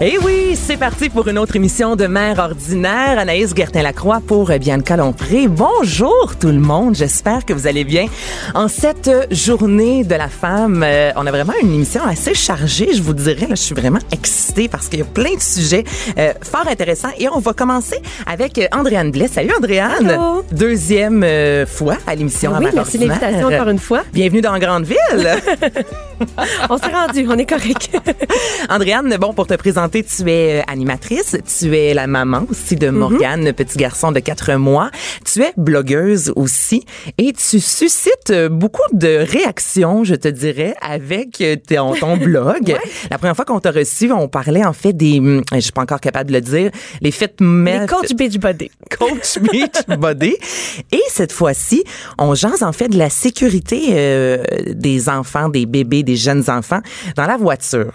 Eh oui, c'est parti pour une autre émission de Mère ordinaire. Anaïs Gertin-Lacroix pour Bianca Lompré. Bonjour tout le monde, j'espère que vous allez bien. En cette journée de la femme, euh, on a vraiment une émission assez chargée, je vous dirais. Là, je suis vraiment excitée parce qu'il y a plein de sujets euh, fort intéressants. Et on va commencer avec euh, Andréane Blais. Salut Andréane. Deuxième euh, fois à l'émission Oui, à Mère merci ordinaire. l'invitation encore une fois. Bienvenue dans Grande Ville. On s'est rendu, on est correct. Andréane, bon, pour te présenter, tu es euh, animatrice, tu es la maman aussi Mhm. de Morgane, petit garçon de quatre mois. Tu es blogueuse aussi et tu suscites euh, beaucoup de réactions, je te dirais, avec euh, ton, ton blog. La première fois qu'on t'a reçu, on parlait en fait des, hum, je suis pas encore capable de le dire, les fêtes Les mères. coach Beachbody. Coach Beach Body. Et cette fois-ci, on jase en fait de la sécurité euh, des enfants, des bébés, des jeunes enfants dans la voiture.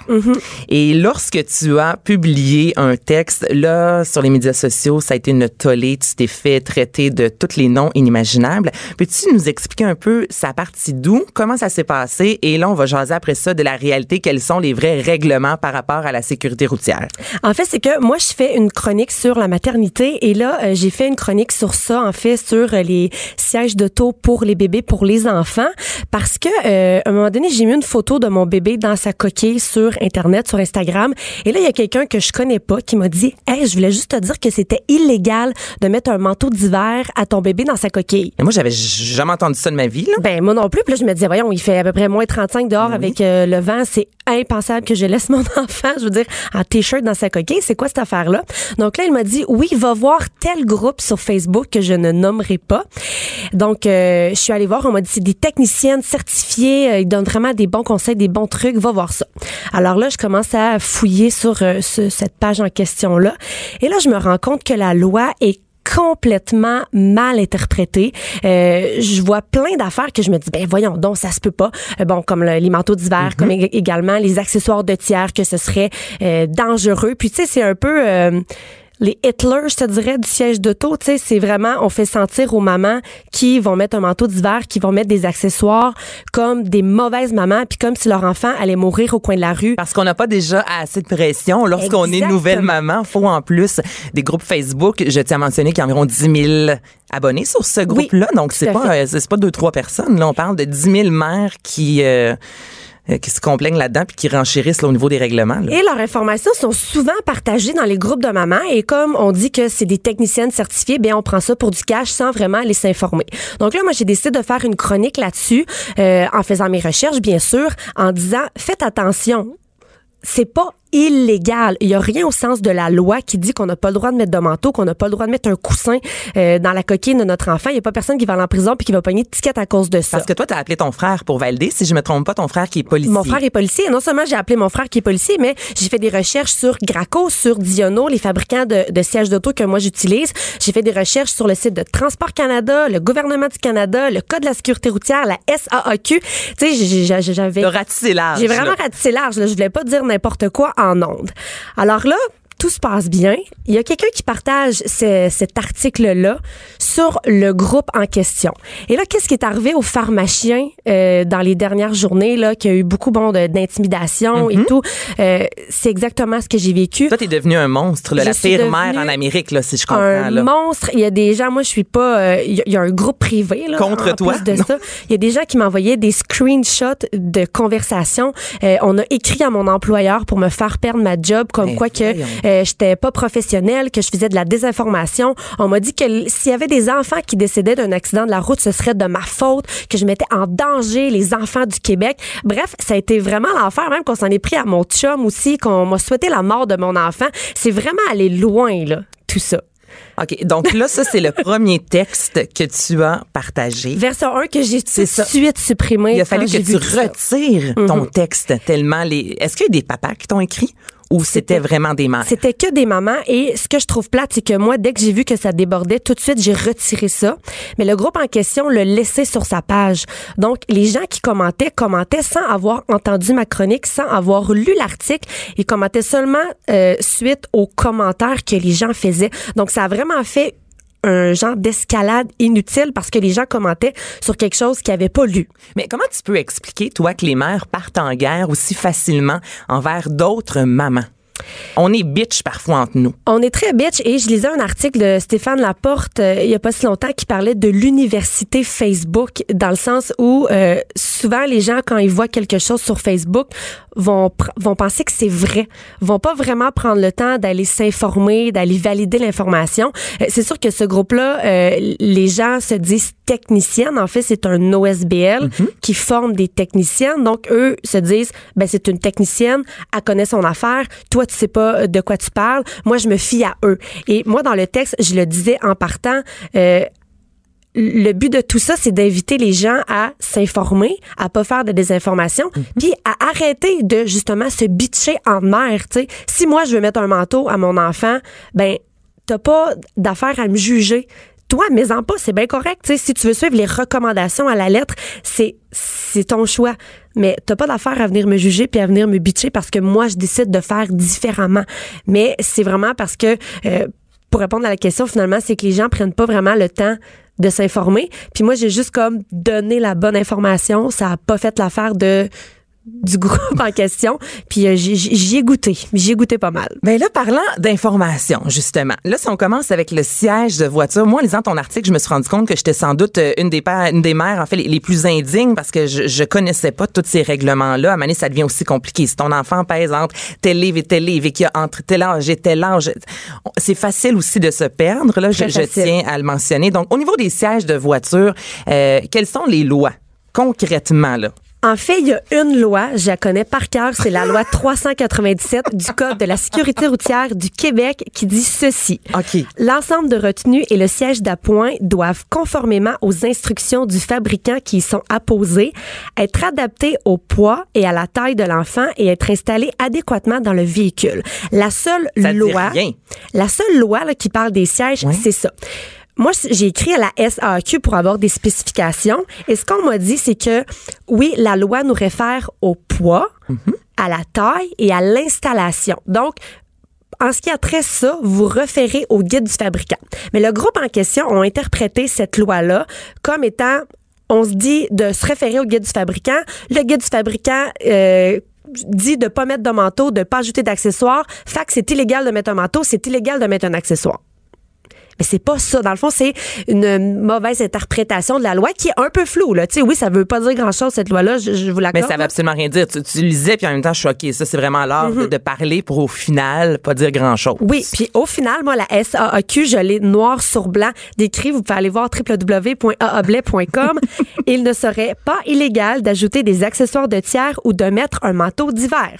Et lorsque tu as publié un texte, là, sur les médias sociaux, ça a été une tollée. Tu t'es fait traiter de tous les noms inimaginables. Peux-tu nous expliquer un peu sa partie d'où, comment ça s'est passé? Et là, on va jaser après ça de la réalité. Quels sont les vrais règlements par rapport à la sécurité routière? En fait, c'est que moi, je fais une chronique sur la maternité et là, euh, j'ai fait une chronique sur ça, en fait, sur euh, les sièges d'auto pour les bébés, pour les enfants, parce que euh, à un moment donné, j'ai mis une photo de mon bébé dans sa coquille sur Internet, sur Instagram, et là, il y a quelqu'un que je connais pas qui m'a dit, hey, je voulais juste te dire que c'était illégal de mettre un manteau d'hiver à ton bébé dans sa coquille. Et moi, j'avais jamais entendu ça de ma vie. Là. Ben moi non plus. Puis là, je me disais, voyons, il fait à peu près moins 35 dehors avec euh, le vent. C'est impensable que je laisse mon enfant, je veux dire, en t-shirt dans sa coquille. C'est quoi cette affaire-là? Donc là, il m'a dit, oui, va voir tel groupe sur Facebook que je ne nommerai pas. Donc, euh, je suis allée voir. On m'a dit, c'est des techniciennes certifiées. euh, Ils donnent vraiment des bons conseils, des bons trucs. Va voir ça. Alors là, je commence à fouiller sur euh, ce- cette page en question-là. Et là, je me rends compte que la loi est complètement mal interprétée. Euh, je vois plein d'affaires que je me dis, ben voyons donc, ça se peut pas. Euh, bon, comme le- les manteaux d'hiver, comme ég- également les accessoires de tiers, que ce serait euh, dangereux. Puis tu sais, c'est un peu... les Hitler, je te dirais, du siège d'auto, tu sais, c'est vraiment, on fait sentir aux mamans qui vont mettre un manteau d'hiver, qui vont mettre des accessoires comme des mauvaises mamans, puis comme si leur enfant allait mourir au coin de la rue. Parce qu'on n'a pas déjà assez de pression. Lorsqu'on est nouvelle maman, faut en plus des groupes Facebook. Je tiens à mentionner qu'il y a environ 10 000 abonnés sur ce groupe-là. Donc, c'est pas, euh, c'est pas deux, trois personnes. Là, on parle de 10 000 mères qui, euh, euh, qui se complaignent là-dedans puis qui renchérissent au niveau des règlements. Et leurs informations sont souvent partagées dans les groupes de mamans. Et comme on dit que c'est des techniciennes certifiées, bien on prend ça pour du cash sans vraiment aller s'informer. Donc là, moi, j'ai décidé de faire une chronique là-dessus, euh, en faisant mes recherches, bien sûr, en disant faites attention. C'est pas illégal. Il y a rien au sens de la loi qui dit qu'on n'a pas le droit de mettre de manteau, qu'on n'a pas le droit de mettre un coussin euh, dans la coquille de notre enfant. Il y a pas personne qui va aller en prison puis qui va pogner de ticket à cause de ça. Parce que toi, tu as appelé ton frère pour valider. Si je me trompe pas, ton frère qui est policier. Mon frère est policier. Et non seulement j'ai appelé mon frère qui est policier, mais j'ai fait des recherches sur Graco, sur Diono, les fabricants de, de sièges d'auto que moi j'utilise. J'ai fait des recherches sur le site de Transport Canada, le gouvernement du Canada, le Code de la sécurité routière, la SAAQ. Tu sais, j'avais... De ratisser large. J'ai vraiment ratissé large. Là. Je voulais pas dire n'importe quoi en ondes. Alors là, tout se passe bien. Il y a quelqu'un qui partage ce- cet article-là sur le groupe en question. Et là, qu'est-ce qui est arrivé aux pharmaciens euh, dans les dernières journées, là, qu'il y a eu beaucoup bon, d'intimidation et tout? Euh, c'est exactement ce que j'ai vécu. Toi, t'es devenu un monstre, là, la pire mère en Amérique, là, si je comprends. un là. monstre. Il y a des gens, moi, je suis pas. euh, Il y, a- il y a un groupe privé là, Contre en toi? plus de Non. ça. Il y a des gens qui m'envoyaient des screenshots de conversations. Euh, on a écrit à mon employeur pour me faire perdre ma job, comme Mais quoi que euh, j'étais pas professionnelle, que je faisais de la désinformation. On m'a dit que s'il y avait des enfants qui décédaient d'un accident de la route, ce serait de ma faute, que je mettais en danger les enfants du Québec. Bref, ça a été vraiment l'enfer, même qu'on s'en est pris à mon chum aussi, qu'on m'a souhaité la mort de mon enfant. C'est vraiment allé loin, là, tout ça. OK. Donc là, ça, c'est le premier texte que tu as partagé. Version 1 que j'ai tout de suite supprimé. Il a fallu que tu retires ton texte tellement les. Est-ce qu'il y a des papas qui t'ont écrit? Ou c'était vraiment des mères? C'était que des mamans et ce que je trouve plate, c'est que moi, dès que j'ai vu que ça débordait, tout de suite, j'ai retiré ça. Mais le groupe en question le laissait sur sa page. Donc, les gens qui commentaient, commentaient sans avoir entendu ma chronique, sans avoir lu l'article. Ils commentaient seulement euh, suite aux commentaires que les gens faisaient. Donc, ça a vraiment fait un genre d'escalade inutile parce que les gens commentaient sur quelque chose qu'ils n'avaient pas lu. Mais comment tu peux expliquer, toi, que les mères partent en guerre aussi facilement envers d'autres mamans? On est bitch parfois entre nous. On est très bitch et je lisais un article de Stéphane Laporte euh, il y a pas si longtemps qui parlait de l'université Facebook dans le sens où euh, souvent les gens quand ils voient quelque chose sur Facebook vont vont penser que c'est vrai, vont pas vraiment prendre le temps d'aller s'informer, d'aller valider l'information. Euh, c'est sûr que ce groupe-là, euh, les gens se disent techniciennes. En fait, c'est un OSBL qui forme des techniciennes. Donc eux se disent, ben c'est une technicienne, elle connaît son affaire. Toi, tu sais pas de quoi tu parles. Moi, je me fie à eux. Et moi, dans le texte, je le disais en partant. euh, le but de tout ça, c'est d'inviter les gens à s'informer, à pas faire de désinformation, puis à arrêter de justement se bitcher en mer. tu sais. Si moi je veux mettre un manteau à mon enfant, ben t'as pas d'affaire à me juger. Toi, mais en pas, c'est bien correct. si tu veux suivre les recommandations à la lettre, c'est c'est ton choix. Mais t'as pas d'affaire à venir me juger puis à venir me bitcher parce que moi je décide de faire différemment. Mais c'est vraiment parce que euh, pour répondre à la question, finalement, c'est que les gens prennent pas vraiment le temps de s'informer. Puis moi, j'ai juste comme donné la bonne information. Ça a pas fait l'affaire de du groupe en question. Puis euh, j'y ai goûté. J'y ai goûté pas mal. Ben là, parlant d'information, justement. Là, si on commence avec le siège de voiture, moi, en lisant ton article, je me suis rendu compte que j'étais sans doute euh, une des pères, une des mères, en fait, les, les plus indignes parce que je, je connaissais pas tous ces règlements-là. À donné, ça devient aussi compliqué. Si ton enfant pèse entre tel livre et tel livre et qu'il y a entre tel âge et tel âge, c'est facile aussi de se perdre. Là, je, je tiens à le mentionner. Donc, au niveau des sièges de voiture, euh, quelles sont les lois concrètement là? En fait, il y a une loi, je la connais par cœur, c'est la loi 397 du Code de la sécurité routière du Québec qui dit ceci. L'ensemble de retenues et le siège d'appoint doivent, conformément aux instructions du fabricant qui y sont apposées, être adaptés au poids et à la taille de l'enfant et être installés adéquatement dans le véhicule. La seule Ça loi, la seule loi là, qui parle des sièges, c'est ça. Moi, j'ai écrit à la SAQ pour avoir des spécifications. Et ce qu'on m'a dit, c'est que oui, la loi nous réfère au poids, à la taille et à l'installation. Donc, en ce qui a trait ça, vous référez au guide du fabricant. Mais le groupe en question ont interprété cette loi-là comme étant, on se dit de se référer au guide du fabricant. Le guide du fabricant euh, dit de pas mettre de manteau, de pas ajouter d'accessoires. Fait que c'est illégal de mettre un manteau, c'est illégal de mettre un accessoire. Mais c'est pas ça. Dans le fond, c'est une mauvaise interprétation de la loi qui est un peu floue. Là. Tu sais, oui, ça veut pas dire grand-chose, cette loi-là, je, je vous Mais l'accorde. ça veut absolument rien dire. Tu, tu lisais, puis en même temps, je suis choquée. Ça, c'est vraiment l'art de, de parler pour au final pas dire grand-chose. Oui, puis au final, moi, la SAAQ, je l'ai noir sur blanc décrit. Vous pouvez aller voir www.aablais.com. Il ne serait pas illégal d'ajouter des accessoires de tiers ou de mettre un manteau d'hiver.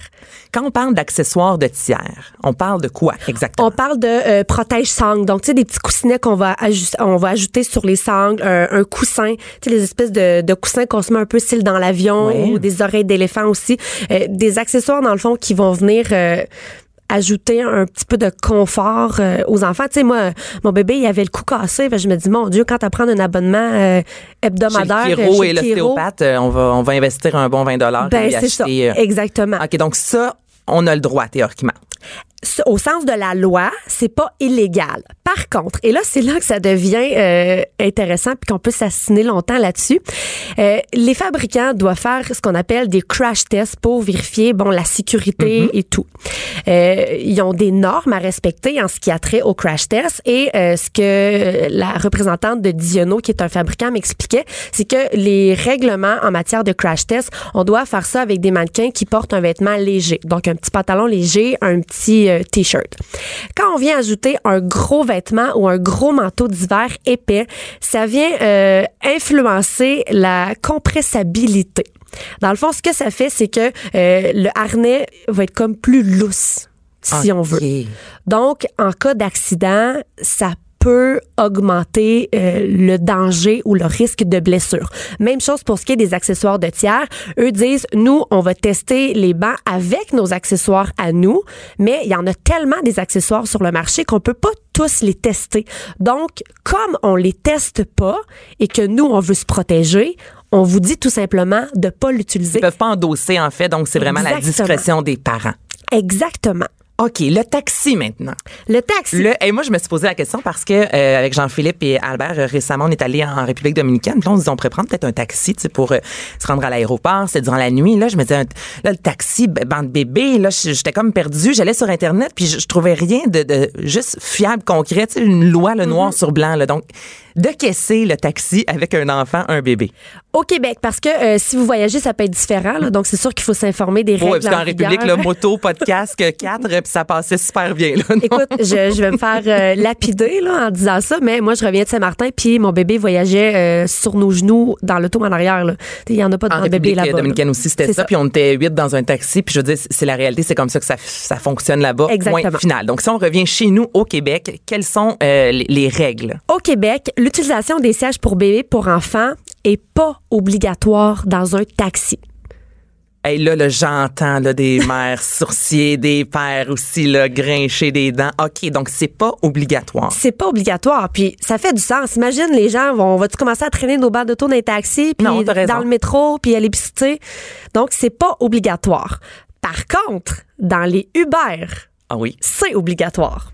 Quand on parle d'accessoires de tiers, on parle de quoi exactement? On parle de euh, protège-sangle. Donc, tu sais, des petits qu'on va, on va ajouter sur les sangles, un, un coussin, tu sais, les espèces de, de coussins qu'on se met un peu style dans l'avion ou des oreilles d'éléphant aussi. Euh, des accessoires, dans le fond, qui vont venir... euh, ajouter un petit peu de confort euh, aux enfants. Tu sais, moi, mon bébé, il avait le cou cassé. Je me dis, mon Dieu, quand tu prends un abonnement euh, Chez hebdomadaire le chiro chez et l'ostéopathe, on va, on va investir un bon 20 dollars. ben, c'est ça. Exactement. OK, donc ça, on a le droit, théoriquement. Au sens de la loi, c'est pas illégal. Par contre, et là c'est là que ça devient euh, intéressant puis qu'on peut s'assiner longtemps là-dessus. euh, les fabricants doivent faire ce qu'on appelle des crash tests pour vérifier bon la sécurité et tout. Euh, ils ont des normes à respecter en ce qui a trait au crash test et euh, ce que la représentante de Diono qui est un fabricant m'expliquait, c'est que les règlements en matière de crash test, on doit faire ça avec des mannequins qui portent un vêtement léger. Donc un petit pantalon léger, un petit euh, t-shirt. Quand on vient ajouter un gros vêtement ou un gros manteau d'hiver épais, ça vient euh, influencer la compressabilité. Dans le fond, ce que ça fait, c'est que euh, le harnais va être comme plus lousse, si on veut. Donc, en cas d'accident, ça peut augmenter euh, le danger ou le risque de blessure. Même chose pour ce qui est des accessoires de tiers. Eux disent, nous, on va tester les bancs avec nos accessoires à nous, mais il y en a tellement des accessoires sur le marché qu'on peut pas tous les tester. Donc, comme on les teste pas et que nous, on veut se protéger, on vous dit tout simplement de pas l'utiliser. Ils peuvent pas endosser, en fait, donc c'est vraiment la discrétion des parents. Exactement. OK, le taxi maintenant. Le taxi. Le, et moi, je me suis posé la question parce que euh, avec Jean-Philippe et Albert, euh, récemment, on est allé en République dominicaine. Puis là, on se dit, on pourrait prendre peut-être un taxi tu sais, pour euh, se rendre à l'aéroport. C'est durant la nuit. Là, je me disais, un- là, le taxi, bande bébé, là, j'étais comme perdue. J'allais sur Internet, puis je, je trouvais rien de, de juste fiable, concret. Tu sais, une loi, le noir sur blanc. Là. Donc, de caisser le taxi avec un enfant, un bébé. Au Québec, parce que euh, si vous voyagez, ça peut être différent. là. donc, c'est sûr qu'il faut s'informer des règles. Ouais, parce en qu'en République, là, moto, pas de casque, puis ça passait super bien. Là? Écoute, je, je vais me faire euh, lapider là, en disant ça, mais moi, je reviens de Saint-Martin, puis mon bébé voyageait euh, sur nos genoux dans l'auto en arrière. Il n'y en a pas de bébé République là-bas. là. dominicaine aussi, c'était ça. Puis on était huit dans un taxi. Puis je veux dire, c'est la réalité, c'est comme ça que ça, ça fonctionne là-bas. Exactement. Point final. Donc si on revient chez nous au Québec, quelles sont les, les règles? Au Québec, l'utilisation des sièges pour bébés pour enfants est pas obligatoire dans un taxi. Hey, là, là j'entends des mères sourciers, des pères aussi là, grincher des dents. OK, donc c'est pas obligatoire. C'est pas obligatoire, puis ça fait du sens. Imagine, les gens vont, va-tu commencer à traîner nos bancs d'auto dans les taxis, puis Non, dans le métro, puis à l'épicerie. Donc, c'est pas obligatoire. Par contre, dans les Uber, Ah oui. c'est obligatoire.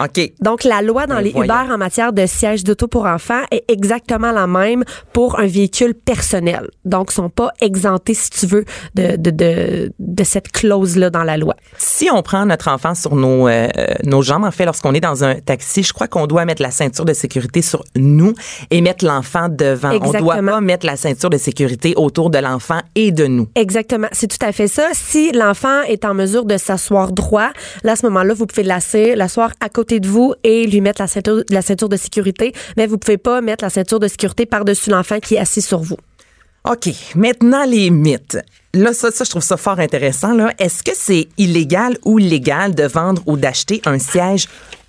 OK. Donc, la loi dans Ben, les voyons. Uber en matière de siège d'auto pour enfants est exactement la même pour un véhicule personnel. Donc, ils sont pas exemptés, si tu veux, de, de, de, de cette clause-là dans la loi. Si on prend notre enfant sur nos, euh, nos jambes, en fait, lorsqu'on est dans un taxi, je crois qu'on doit mettre la ceinture de sécurité sur nous et mettre l'enfant devant. On doit Exactement. pas mettre la ceinture de sécurité autour de l'enfant et de nous. Exactement, c'est tout à fait ça. Si l'enfant est en mesure de s'asseoir droit, là, à ce moment-là, vous pouvez l'asseoir à côté de et lui mettre la ceinture, de sécurité, mais vous pouvez pas mettre la ceinture de sécurité par-dessus l'enfant qui est assis sur vous. OK. Maintenant, les mythes. Là, ça, je trouve ça fort intéressant. Est-ce que c'est illégal ou légal de vendre ou d'acheter un siège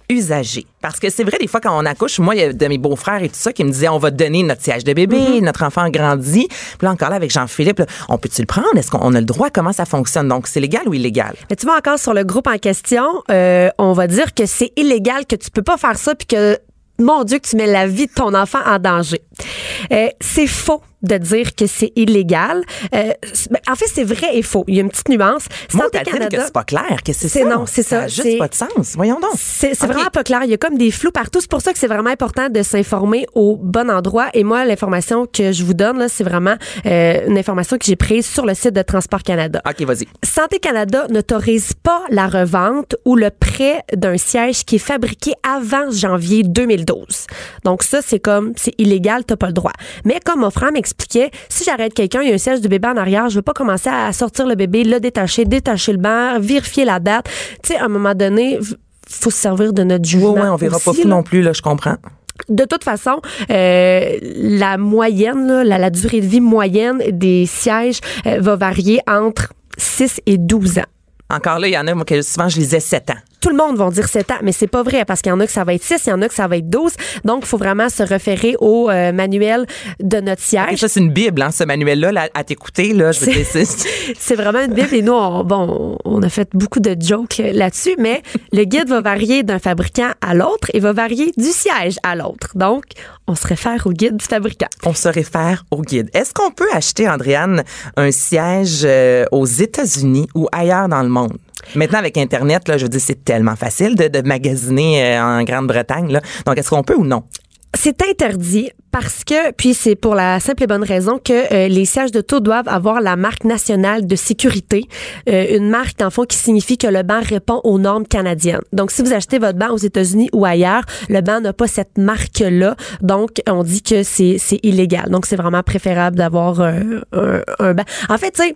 usagé? Parce que c'est vrai, des fois, quand on accouche, moi, il y a de mes beaux-frères et tout ça qui me disaient, on va te donner notre siège de bébé, notre enfant grandit. Puis là, encore là, avec Jean-Philippe, on peut-tu le prendre? Est-ce qu'on a le droit? Comment ça fonctionne? Donc, c'est légal ou illégal? Mais tu vois, encore sur le groupe en question, euh, on va dire que c'est illégal, que tu peux pas faire ça, puis que, mon Dieu, que tu mets la vie de ton enfant en danger. Euh, c'est faux de dire que c'est illégal. Euh, ben, en fait, c'est vrai et faux. Il y a une petite nuance. Moi, Santé dit que Canada- c'est pas clair, que c'est C'est ça. non, c'est ça. a juste pas de sens. Voyons donc. C'est c'est OK. vraiment pas clair. Il y a comme des flous partout. C'est pour ça que c'est vraiment important de s'informer au bon endroit. Et moi, l'information que je vous donne, là, c'est vraiment euh, une information que j'ai prise sur le site de Transport Canada. OK, vas-y. Santé Canada n'autorise pas la revente ou le prêt d'un siège qui est fabriqué avant janvier 2012. Donc ça, c'est comme, c'est illégal, t'as pas le droit. Mais comme frère m'expliquait, si j'arrête quelqu'un, il y a un siège de bébé en arrière, je veux pas commencer à sortir le bébé, le détacher, détacher le banc, vérifier la date. Tu sais, à un moment donné, faut se servir de notre Oui, jugement. oui, on verra pas fou non plus, là, je comprends. De toute façon, euh, la moyenne, là, la, la durée de vie moyenne des sièges euh, va varier entre 6 et 12 ans. Encore là, il y en a, moi, que souvent, je lisais 7 ans. Tout le monde va dire 7 ans, mais c'est pas vrai parce qu'il y en a que ça va être 6, il y en a que ça va être 12. Donc, il faut vraiment se référer au euh, manuel de notre siège. ça, c'est une Bible, hein, ce manuel-là, là, à t'écouter, là. Je C'est vraiment une Bible et nous, on, bon, on a fait beaucoup de jokes là-dessus, mais le guide va varier d'un fabricant à l'autre et va varier du siège à l'autre. Donc, on se réfère au guide du fabricant. on se réfère au guide. Est-ce qu'on peut acheter, Andréane, un siège euh, aux États-Unis ou ailleurs dans le monde? Maintenant, avec Internet, là, je veux dire, c'est tellement facile de, magasiner euh, en Grande-Bretagne. Donc, est-ce qu'on peut ou non? C'est interdit parce que, puis c'est pour la simple et bonne raison que euh, les sièges de taux doivent avoir la marque nationale de sécurité, euh, une marque le fond qui signifie que le banc répond aux normes canadiennes. Donc si vous achetez votre banc aux États-Unis ou ailleurs, le banc n'a pas cette marque-là, donc on dit que c'est illégal. Donc c'est vraiment préférable d'avoir euh, un, un banc. En fait, tu sais,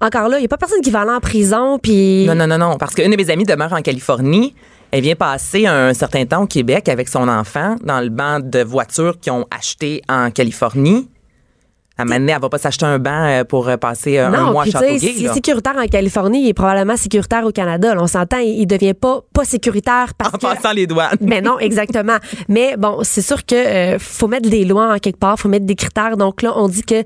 encore là, il y a pas personne qui va aller en prison puis Non, non, non, non. Parce qu'une de mes amies demeure en Californie. Elle vient passer un certain temps au Québec avec son enfant dans le banc de voitures qu'ils ont acheté en Californie. À donné, elle va pas s'acheter un banc euh, pour euh, passer euh, un mois à Châteauguay. s'il là. est sécuritaire en Californie, il est probablement sécuritaire au Canada. Là, on s'entend, il, devient pas pas sécuritaire parce En que passant les douanes. Mais non, exactement. Mais bon, c'est sûr que euh, faut mettre des lois en quelque part, faut mettre des critères. Donc là, on dit que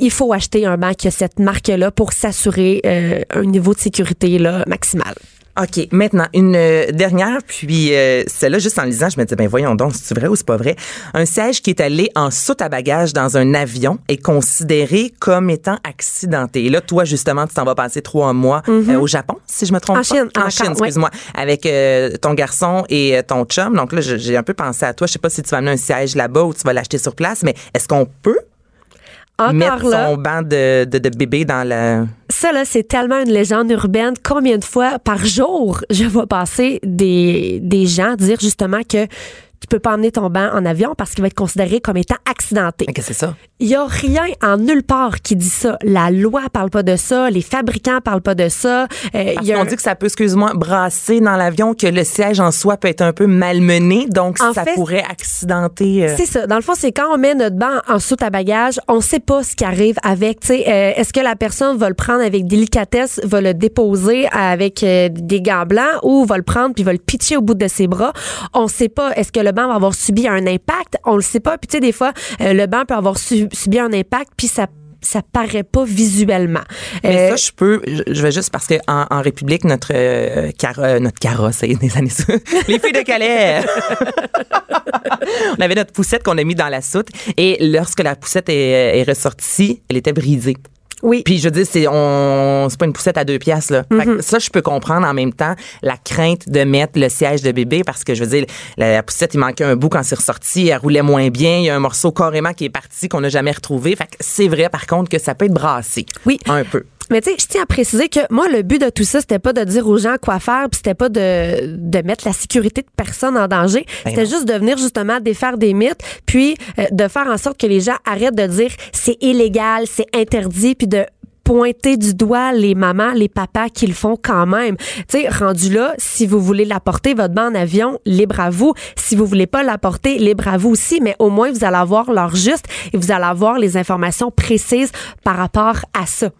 il faut acheter un banc qui a cette marque-là pour s'assurer euh, un niveau de sécurité là maximal. OK, maintenant, une euh, dernière, puis euh, celle-là, juste en lisant, je me disais, ben voyons donc, c'est vrai ou c'est pas vrai? Un siège qui est allé en soute à bagages dans un avion est considéré comme étant accidenté. Et là, toi, justement, tu t'en vas passer trois mois euh, au Japon, si je me trompe En pas. Chine, en En Chine, excuse-moi. Avec euh, ton garçon et ton chum. Donc là, j'ai un peu pensé à toi. Je sais pas si tu vas amener un siège là-bas ou tu vas l'acheter sur place, mais est-ce qu'on peut Encore mettre là, son banc de, de, de bébé dans la... ça là, c'est tellement une légende urbaine. Combien de fois par jour je vois passer des des gens dire justement que tu peux pas emmener ton banc en avion parce qu'il va être considéré comme étant accidenté. Qu'est-ce que c'est ça? Il y a rien en nulle part qui dit ça. La loi parle pas de ça, les fabricants parlent pas de ça. Euh, Parce il y a qu'on un- dit que ça peut, excuse-moi, brasser dans l'avion, que le siège en soi peut être un peu malmené, donc En ça fait, pourrait accidenter. euh, C'est ça. Dans le fond, c'est quand on met notre banc en soute à bagages, on sait pas ce qui arrive avec. Tu sais, euh, est-ce que la personne va le prendre avec délicatesse, va le déposer avec des gants blancs ou va le prendre puis va le pitcher au bout de ses bras? On sait pas. Est-ce que le banc va avoir subi un impact On le sait pas. Puis tu sais, des fois, euh, le banc peut avoir su- subi un impact puis ça ça paraît pas visuellement. Mais Euh, ça, je peux, je, vais juste parce que en, en République, notre euh, car- euh, notre carrosse, c'est des années les filles de Calais, on avait notre poussette qu'on a mis dans la soute et lorsque la poussette est, est ressortie, elle était brisée. Oui. Puis je veux dire, c'est on, c'est pas une poussette à deux piastres là. Fait Mm-hmm. que ça, je peux comprendre en même temps la crainte de mettre le siège de bébé parce que je veux dire, la, la poussette, il manquait un bout quand c'est ressorti, elle roulait moins bien, il y a un morceau carrément qui est parti qu'on n'a jamais retrouvé. Fait que c'est vrai par contre que ça peut être brassé. Oui. Un peu. Mais tu sais, je tiens à préciser que moi, le but de tout ça, c'était pas de dire aux gens quoi faire, puis c'était pas de, de mettre la sécurité de personne en danger. Ben c'était juste de venir justement défaire des mythes, puis euh, de faire en sorte que les gens arrêtent de dire c'est illégal, c'est interdit, puis de pointer du doigt les mamans, les papas qui le font quand même. Tu sais, rendu là, si vous voulez l'apporter, votre banc en avion, libre à vous. Si vous voulez pas l'apporter, libre à vous aussi, mais au moins vous allez avoir l'heure juste et vous allez avoir les informations précises par rapport à ça.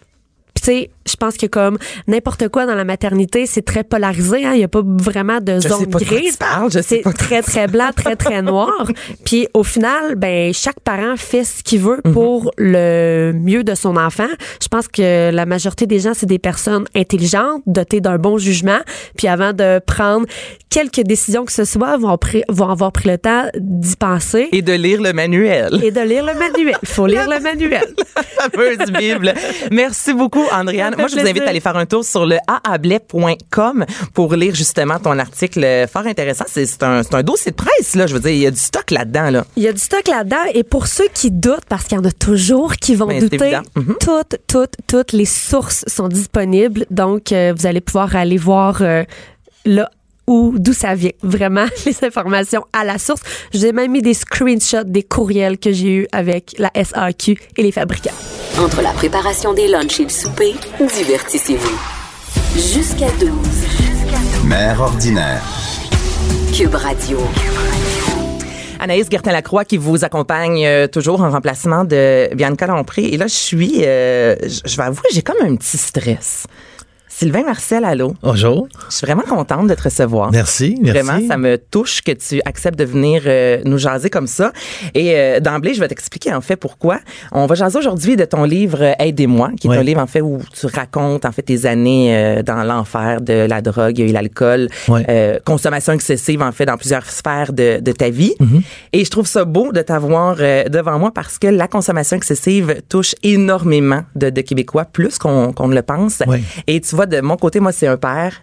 Puis tu sais, je pense que comme n'importe quoi dans la maternité, c'est très polarisé. hein. Il n'y a pas vraiment de Je zone sais pas grise. C'est très très blanc, très très noir. Puis au final, ben chaque parent fait ce qu'il veut Mhm. pour le mieux de son enfant. Je pense que la majorité des gens, c'est des personnes intelligentes, dotées d'un bon jugement. Puis avant de prendre quelque décision que ce soit, vont, vont avoir pris le temps d'y penser Et de lire le manuel. et de lire le manuel. Il faut lire le manuel. La fameuse Bible. Merci beaucoup, Andréane. Moi, je vous invite à aller faire un tour sur le aablais.com pour lire justement ton article euh, fort intéressant. C'est un, un dossier de presse, là. Je veux dire, il y a du stock là-dedans, là. Il y a du stock là-dedans. Et pour ceux qui doutent, parce qu'il y en a toujours qui vont Ben, douter. Mhm. toutes, toutes, toutes les sources sont disponibles. Donc, euh, vous allez pouvoir aller voir euh, là où d'où ça vient. Vraiment, les informations à la source. J'ai même mis des screenshots des courriels que j'ai eus avec la SAQ et les fabricants. Entre la préparation des lunchs et le souper, divertissez-vous. Jusqu'à 12. Mère ordinaire. Cube Radio. Anaïs Gertin-Lacroix qui vous accompagne euh, toujours en remplacement de Bianca Lompré. Et là, je suis, euh, je je vais avouer, j'ai comme un petit stress. Sylvain Marcel, allô? Bonjour. Je suis vraiment contente de te recevoir. Merci, merci. Vraiment, ça me touche que tu acceptes de venir euh, nous jaser comme ça. Et euh, d'emblée, je vais t'expliquer en fait pourquoi. On va jaser aujourd'hui de ton livre euh, Aidez-moi, qui est un livre en fait où tu racontes en fait tes années euh, dans l'enfer de la drogue et l'alcool, Oui. euh, consommation excessive en fait dans plusieurs sphères de, de ta vie. Mm-hmm. Et je trouve ça beau de t'avoir euh, devant moi parce que la consommation excessive touche énormément de, de Québécois, plus qu'on qu'on ne le pense. Oui. Et tu de mon côté, moi, c'est un père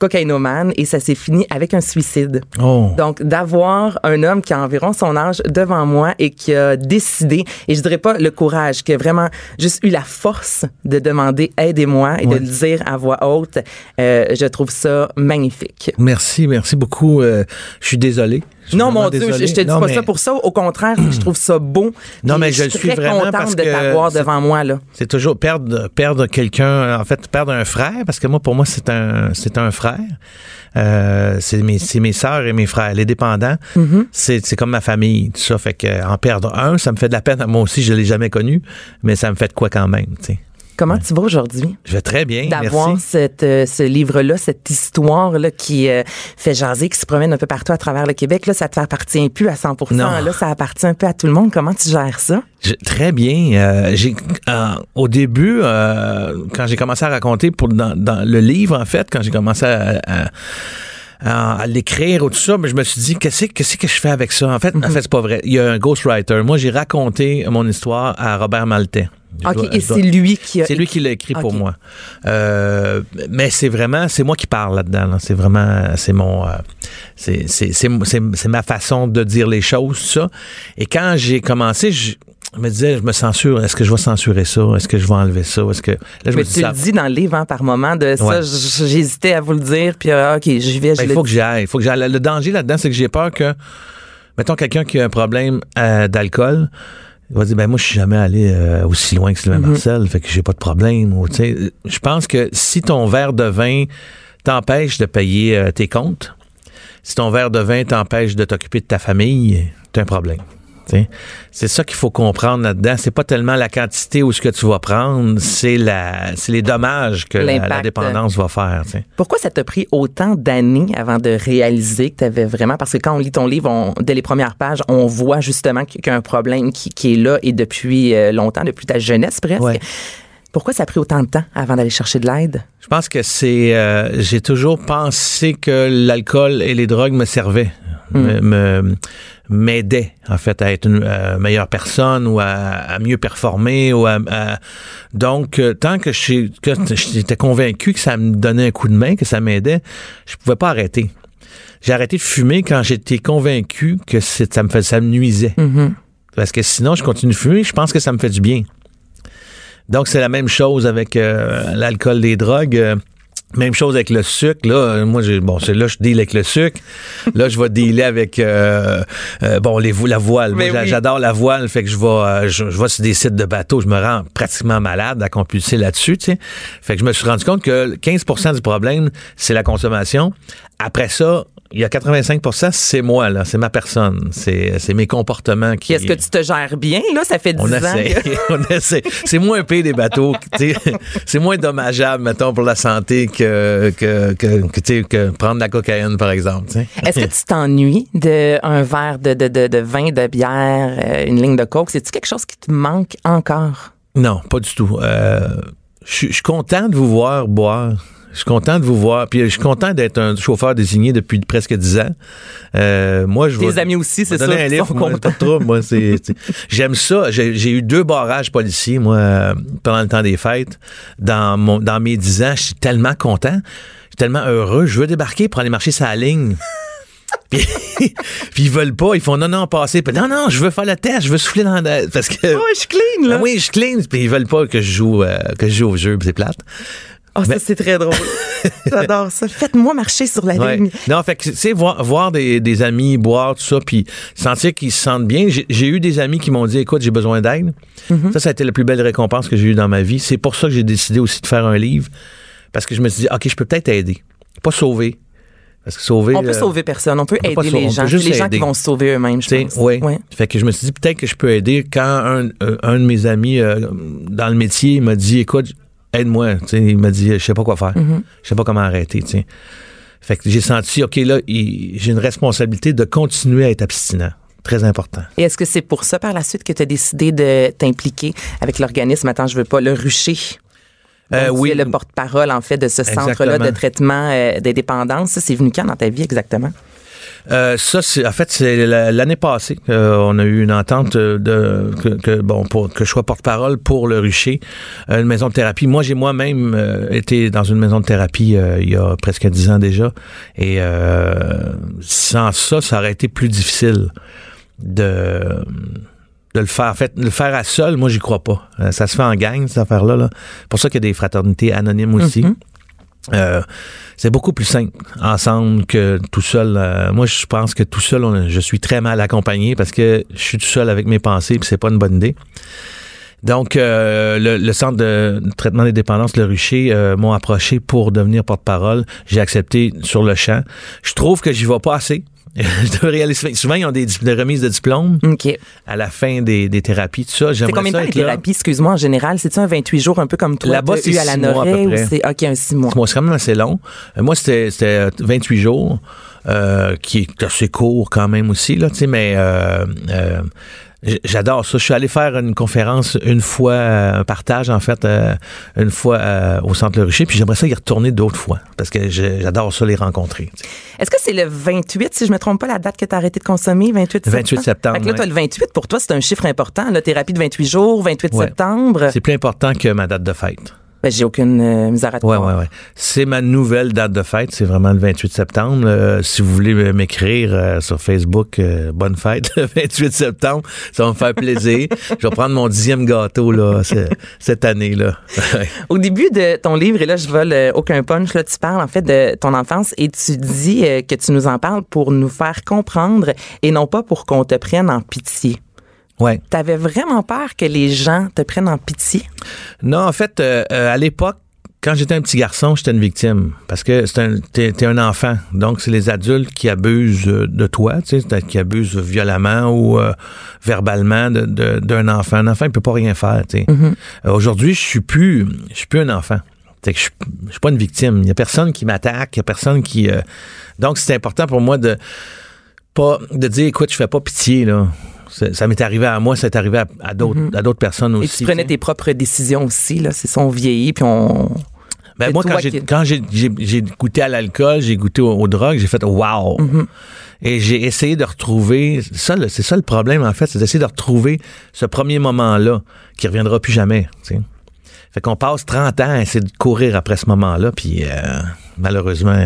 cocaïnomane et ça s'est fini avec un suicide. Oh. Donc, d'avoir un homme qui a environ son âge devant moi et qui a décidé, et je dirais pas le courage, qui a vraiment juste eu la force de demander aidez-moi et Ouais. de le dire à voix haute, euh, je trouve ça magnifique. Merci, merci beaucoup. Euh, je suis désolé. Je Non, mon Dieu, je, je te dis Non, pas mais ça pour ça. Au contraire, je trouve ça beau. Non, mais je suis suis très vraiment contente parce de que t'avoir c'est- devant moi, là. C'est toujours perdre, perdre quelqu'un, en fait, perdre un frère, parce que moi, pour moi, c'est un, c'est un frère. Euh, c'est mes, sœurs et mes frères. Les dépendants, Mm-hmm. c'est, c'est comme ma famille, tout ça. Fait que en perdre un, ça me fait de la peine. Moi aussi, je l'ai jamais connu, mais ça me fait de quoi quand même, tu sais. Comment tu vas aujourd'hui? Je vais très bien, D'avoir euh, ce livre-là, cette histoire-là qui euh, fait jaser, qui se promène un peu partout à travers le Québec, là, ça te appartient plus à 100 Non. Là, ça appartient un peu à tout le monde. Comment tu gères ça? Je- très bien. Euh, j'ai, au début, quand j'ai commencé à raconter pour dans, dans le livre, en fait, quand j'ai commencé à, à- à- à l'écrire ou tout ça, mais je me suis dit, qu'est-ce, qu'est-ce que je fais avec ça? En fait, en fait, c'est pas vrai. Il y a un ghostwriter. Moi, j'ai raconté mon histoire à Robert Maltais. OK, dois- et c'est lui qui a... c'est lui qui l'a écrit pour moi. Euh, mais c'est vraiment, c'est moi qui parle là-dedans. là. C'est vraiment, c'est mon, euh, c'est, ma façon de dire les choses, ça. Et quand j'ai commencé, je me disais, je me censure. Est-ce que je vais censurer ça? Est-ce que je vais enlever ça? Est-ce que là, je me Mais tu le dis dans le livre, hein, par moment, de ça, Ouais. j'hésitais à vous le dire, puis euh, OK, j'y vais, Ben, il faut que dis. j'y aille. Il faut que j'y aille. Le danger là-dedans, c'est que j'ai peur que, mettons, quelqu'un qui a un problème euh, d'alcool, il va dire, ben moi, je suis jamais allé euh, aussi loin que Sylvain Mm-hmm. Marcel, fait que j'ai pas de problème. Sais, je pense que si ton verre de vin t'empêche de payer euh, tes comptes, si ton verre de vin t'empêche de t'occuper de ta famille, t'as un problème. C'est ça qu'il faut comprendre là-dedans. C'est pas tellement la quantité ou ce que tu vas prendre, c'est la, c'est les dommages que la, dépendance va faire. Pourquoi ça t'a pris autant d'années avant de réaliser que tu avais vraiment... Parce que quand on lit ton livre, on- dès les premières pages, on voit justement qu'il y a un problème qui, qui est là et depuis euh, longtemps, depuis ta jeunesse presque. Ouais. Pourquoi ça a pris autant de temps avant d'aller chercher de l'aide? Je pense que c'est. euh, j'ai toujours pensé que l'alcool et les drogues me servaient, me- me m'aidaient en fait à être une euh, meilleure personne ou à, à mieux performer ou à, à- donc euh, tant que je suis- que j'étais convaincu que ça me donnait un coup de main, que ça m'aidait, je pouvais pas arrêter. J'ai arrêté de fumer quand j'étais convaincu que ça me fait, ça me nuisait. Parce que sinon, je continue de fumer, je pense que ça me fait du bien. Donc, c'est la même chose avec euh, l'alcool, les drogues. euh, même chose avec le sucre. Là, moi, j'ai, bon, c'est là, je deal avec le sucre. Là, je vais dealer avec, euh, euh, bon, les, la voile. Moi, oui. j'adore la voile. Fait que je vais, euh, je, je vais sur des sites de bateaux. Je me rends pratiquement malade à compulser là-dessus, tu sais. Fait que je me suis rendu compte que 15% du problème, c'est la consommation. Après ça, il y a 85% c'est moi, là. C'est ma personne. C'est, mes comportements qui. Est-ce que tu te gères bien? Là, ça fait 10 On ans. essaie, que- on essaie. C'est moins pire des bateaux. C'est moins dommageable, mettons, pour la santé que, que, que, que, prendre de la cocaïne, par exemple. Est-ce que tu t'ennuies d'un verre de, de, de, de vin, de bière, euh, une ligne de coke? C'est-tu quelque chose qui te manque encore? Non, pas du tout. Euh, je suis content de vous voir boire. Je suis content de vous voir. Puis je suis content d'être un chauffeur désigné depuis presque 10 ans. Euh, moi, je Tes amis aussi, c'est je ça, un livre, moi, j'aime ça. J'ai, eu deux barrages policiers, moi, pendant le temps des fêtes. Dans, mon, dans mes 10 ans, je suis tellement content. Je suis tellement heureux. Je veux débarquer pour aller marcher sa ligne. puis, puis ils veulent pas. Ils font non, non, passer. Puis non, non, je veux faire le test. Je veux souffler dans la... Parce que... Oh, je suis clean, là. Ah oui, je clean. Puis ils veulent pas que je joue, euh, que je joue au jeu. c'est plate. Oh, ça, c'est très drôle. J'adore ça. Faites-moi marcher sur la Ouais. ligne. Non, fait que, tu sais, voir, voir des, des amis boire, tout ça, puis sentir qu'ils se sentent bien. J'ai- eu des amis qui m'ont dit, écoute, j'ai besoin d'aide. Mm-hmm. Ça, ça a été la plus belle récompense que j'ai eue dans ma vie. C'est pour ça que j'ai décidé aussi de faire un livre. Parce que je me suis dit, OK, je peux peut-être aider. Pas sauver. Parce que sauver. On peut euh, sauver personne. On peut on aider les gens. juste les gens aider. qui vont se sauver eux-mêmes, je pense. oui. Ouais. Fait que je me suis dit peut-être que je peux aider quand un, euh, un de mes amis euh, dans le métier m'a dit écoute, aide-moi. Il m'a dit je sais pas quoi faire. Mm-hmm. Je sais pas comment arrêter. Fait que j'ai senti OK, là, j'ai une responsabilité de continuer à être abstinent. Très important. Et est-ce que c'est pour ça, par la suite, que tu as décidé de t'impliquer avec l'organisme? Attends, je veux pas le rucher. Euh, oui. Le porte-parole, en fait, de ce centre-là de traitement euh, des dépendances. C'est venu quand dans ta vie exactement? Euh, ça, c'est en fait c'est la- l'année passée. euh, on a eu une entente euh, de que, que, bon pour que je sois porte-parole pour le Rucher, euh, une maison de thérapie. Moi, j'ai moi-même euh, été dans une maison de thérapie euh, il y a presque dix ans déjà, et sans ça, ça aurait été plus difficile de de le faire. En fait, le faire à seul, moi, j'y crois pas. Ça se fait en gang, cette affaire-là. Là. pour ça qu'il y a des fraternités anonymes aussi. Euh, c'est beaucoup plus simple ensemble que tout seul. Euh, moi, je pense que tout seul, je suis très mal accompagné parce que je suis tout seul avec mes pensées, puis c'est pas une bonne idée. Donc, euh, le, le centre de traitement des dépendances, le Rucher, euh, m'ont approché pour devenir porte-parole. J'ai accepté sur le champ. Je trouve que j'y vais pas assez. je devrais y aller souvent. Ils ont des, des remises de diplômes OK. à la fin des, des thérapies, tout ça. C'est combien de temps les thérapies, excuse-moi, en général? C'est-tu un 28 jours, un peu comme toi? Là-bas, c'est à la mois, à ou c'est, OK, un 6 mois. Moi, c'est quand même assez long. Euh, moi, c'était c'était, euh, 28 jours, euh, qui est assez court quand même aussi, là, tu sais, mais euh, euh, j'adore ça. Je suis allé faire une conférence une fois, euh, un partage, en fait, euh, une fois euh, au Centre Le Rucher, puis j'aimerais ça y retourner d'autres fois, parce que j'adore ça, les rencontrer. Est-ce que c'est le 28, si je me trompe pas, la date que tu as arrêté de consommer, 28 septembre? 28 septembre, Fait que là, as le 28, pour toi, c'est un chiffre important. La thérapie de 28 jours, 28 Ouais. septembre. C'est plus important que ma date de fête. Ben, j'ai aucune euh, misère à te Ouais, ouais, ouais. C'est ma nouvelle date de fête. C'est vraiment le 28 septembre. Euh, si vous voulez m'écrire euh, sur Facebook, euh, bonne fête, le 28 septembre, ça va me faire plaisir. Je vais prendre mon dixième gâteau là, ce- cette année-là. Ouais. Au début de ton livre, et là, je vole euh, aucun punch, là, tu parles en fait de ton enfance et tu dis que tu nous en parles pour nous faire comprendre et non pas pour qu'on te prenne en pitié. Ouais. T'avais vraiment peur que les gens te prennent en pitié? Non, en fait, euh, euh, à l'époque, quand j'étais un petit garçon, j'étais une victime. Parce que c'est un, t'es, t'es un enfant. Donc, c'est les adultes qui abusent euh, de toi, tu sais, qui abusent violemment ou euh, verbalement d'un enfant. Un enfant, il peut pas rien faire, tu sais. Euh, Aujourd'hui, je suis plus, je suis plus un enfant. Que je, je suis pas une victime. Il y a personne qui m'attaque, il y a personne qui. euh, Donc, c'est important pour moi de pas de dire, écoute, je fais pas pitié là. Ça, m'est arrivé à moi, ça est arrivé à, à d'autres, d'autres personnes Et aussi. tu prenais tu sais. tes propres décisions aussi, là. C'est ça, on vieillit, puis on. Ben moi, quand j'ai qui- goûté à l'alcool, j'ai goûté aux, aux drogues, j'ai fait wow. Mm-hmm. Et j'ai essayé de retrouver ça, c'est ça le problème en fait, c'est d'essayer de retrouver ce premier moment-là qui reviendra plus jamais. tu sais. Fait qu'on passe 30 ans à essayer de courir après ce moment-là, puis euh, malheureusement,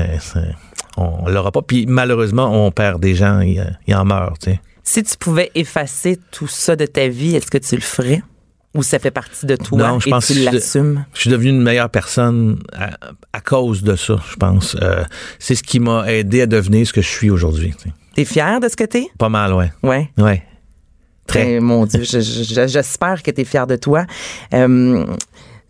on, on l'aura pas. Puis malheureusement, on perd des gens, ils en meurent. tu sais. Si tu pouvais effacer tout ça de ta vie, est-ce que tu le ferais? Ou ça fait partie de toi Non, je et pense tu que je- l'assumes? Je suis devenu une meilleure personne à, à cause de ça, je pense. Euh, c'est ce qui m'a aidé à devenir ce que je suis aujourd'hui. tu sais. T'es fier de ce que t'es? Pas mal, ouais. Ouais. Ouais. Très. Mon Dieu, je- je- j'espère que tu es fier de toi. Euh,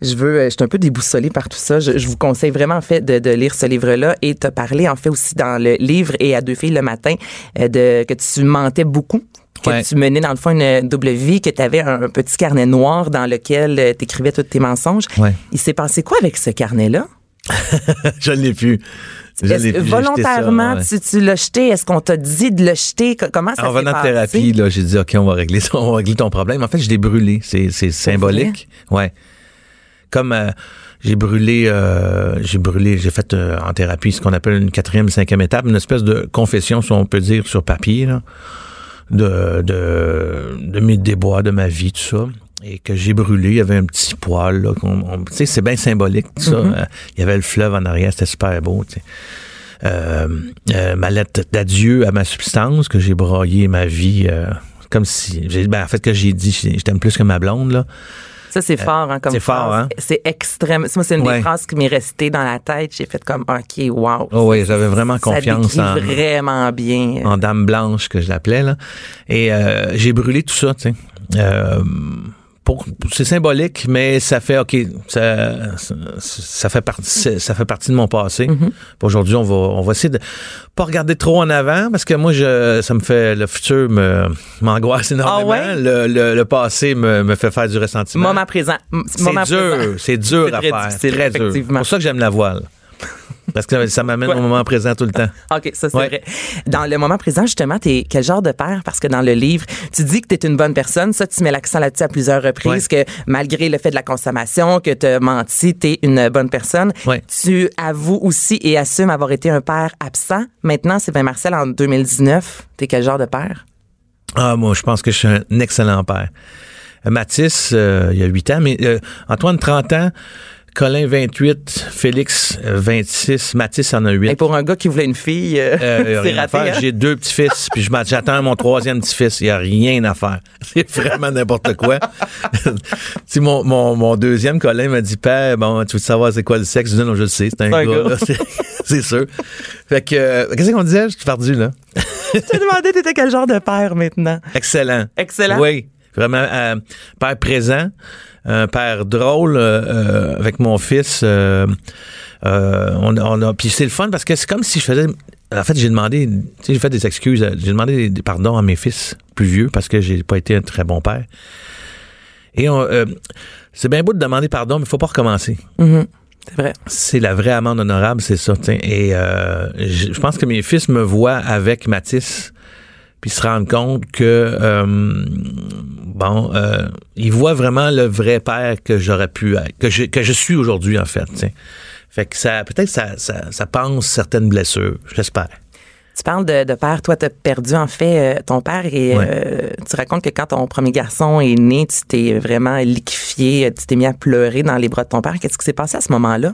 je veux, je suis un peu déboussolée par tout ça. Je, je vous conseille vraiment en fait de, de lire ce livre-là et te parler en fait aussi dans le livre et à deux filles le matin euh, de que tu mentais beaucoup. Que Ouais. tu menais dans le fond une double vie, que tu avais un, un petit carnet noir dans lequel tu écrivais tous tes mensonges. Ouais. Il s'est passé quoi avec ce carnet-là? je l'ai plus. Je Est-ce- l'ai plus, jeté volontairement, ça, ouais. tu, tu l'as jeté? Est-ce qu'on t'a dit de le jeter? Co- Comment ça En s'est venant de passé? thérapie, là, j'ai dit, OK, on va régler ça, on va régler ton problème. En fait, je l'ai brûlé. C'est, c'est symbolique. Ouais. Comme euh, j'ai brûlé, euh, j'ai brûlé, j'ai fait euh, en thérapie ce qu'on appelle une quatrième, cinquième étape, une espèce de confession, si on peut dire, sur papier, là, de, de, de mes débois, de ma vie, tout ça. Et que j'ai brûlé, il y avait un petit poil, là. qu'on- on- Tu sais, c'est bien symbolique, tout ça. Euh, Il y avait le fleuve en arrière, c'était super beau, tu sais. Euh, euh, ma lettre d'adieu à ma substance, que j'ai broyé ma vie, euh, comme si, j'ai, ben, en fait, que j'ai dit, je je t'aime plus que ma blonde, là. Ça, c'est fort, hein, comme Euh, c'est fort, hein? C'est extrême. Moi, c'est une Ouais. des phrases qui m'est restée dans la tête. J'ai fait comme, OK, wow. Oh oui, j'avais vraiment confiance ça en, vraiment bien. en dame blanche, que je l'appelais, là. Et euh, j'ai brûlé tout ça, tu sais. Euh, c'est symbolique, mais ça fait OK, ça, ça, ça fait partie, ça fait partie de mon passé. Puis Aujourd'hui, on va, on va essayer de pas regarder trop en avant parce que moi, je, ça me fait le futur me m'angoisse énormément. Ah ouais? le, le, le passé me, me fait faire du ressentiment. Moment présent. C'est dur, c'est dur C'est à très faire, difficile, très dur. C'est pour ça que j'aime la voile. Parce que ça m'amène Ouais. au moment présent tout le temps. OK, ça c'est Ouais. vrai. Dans le moment présent, justement, t'es quel genre de père? Parce que dans le livre, tu dis que t'es une bonne personne. Ça, tu mets l'accent là-dessus à plusieurs reprises, que malgré le fait de la consommation, que t'as menti, t'es une bonne personne. Tu avoues aussi et assumes avoir été un père absent. Maintenant, Sylvain Marcel, en 2019, t'es quel genre de père? Ah, moi, je pense que je suis un excellent père. Euh, Mathis, euh, il y a 8 ans, mais euh, Antoine, 30 ans, Colin, 28, Félix, euh, 26, Mathis en a 8. Et pour un gars qui voulait une fille, euh, Euh, c'est raté. hein? J'ai deux petits-fils, puis j'attends mon troisième petit-fils. Il n'y a rien à faire. C'est vraiment n'importe quoi. sais, mon, mon, mon deuxième Colin m'a dit, Père, bon, tu veux savoir c'est quoi le sexe? Je dis, non, je le sais, c'est un, gars. C'est- c'est sûr. Fait que, euh, qu'est-ce qu'on disait? Je suis perdu, là. Je te demandais, t'étais quel genre de père maintenant? Excellent. Excellent. Oui, vraiment. euh, père présent, un père drôle euh, euh, avec mon fils. euh, euh, on, a- on a, puis c'est le fun parce que c'est comme si je faisais. En fait, j'ai demandé, tu sais, j'ai fait des excuses, j'ai demandé des, pardons à mes fils plus vieux parce que j'ai pas été un très bon père. Et on, euh, c'est bien beau de demander pardon, mais il faut pas recommencer. Mhm. C'est vrai. C'est la vraie amende honorable, c'est ça. t'sais. Et euh, je je pense que mes fils me voient avec Matisse, puis se rendent compte que euh, bon, euh, ils voient vraiment le vrai père que j'aurais pu être, que je, que je suis aujourd'hui en fait. t'sais. Fait que ça, peut-être ça, ça, ça pense certaines blessures, j'espère. Tu parles de, de père. Toi, t'as perdu, en fait, euh, ton père et Ouais. euh, tu racontes que quand ton premier garçon est né, tu t'es vraiment liquéfié, tu t'es mis à pleurer dans les bras de ton père. Qu'est-ce qui s'est passé à ce moment-là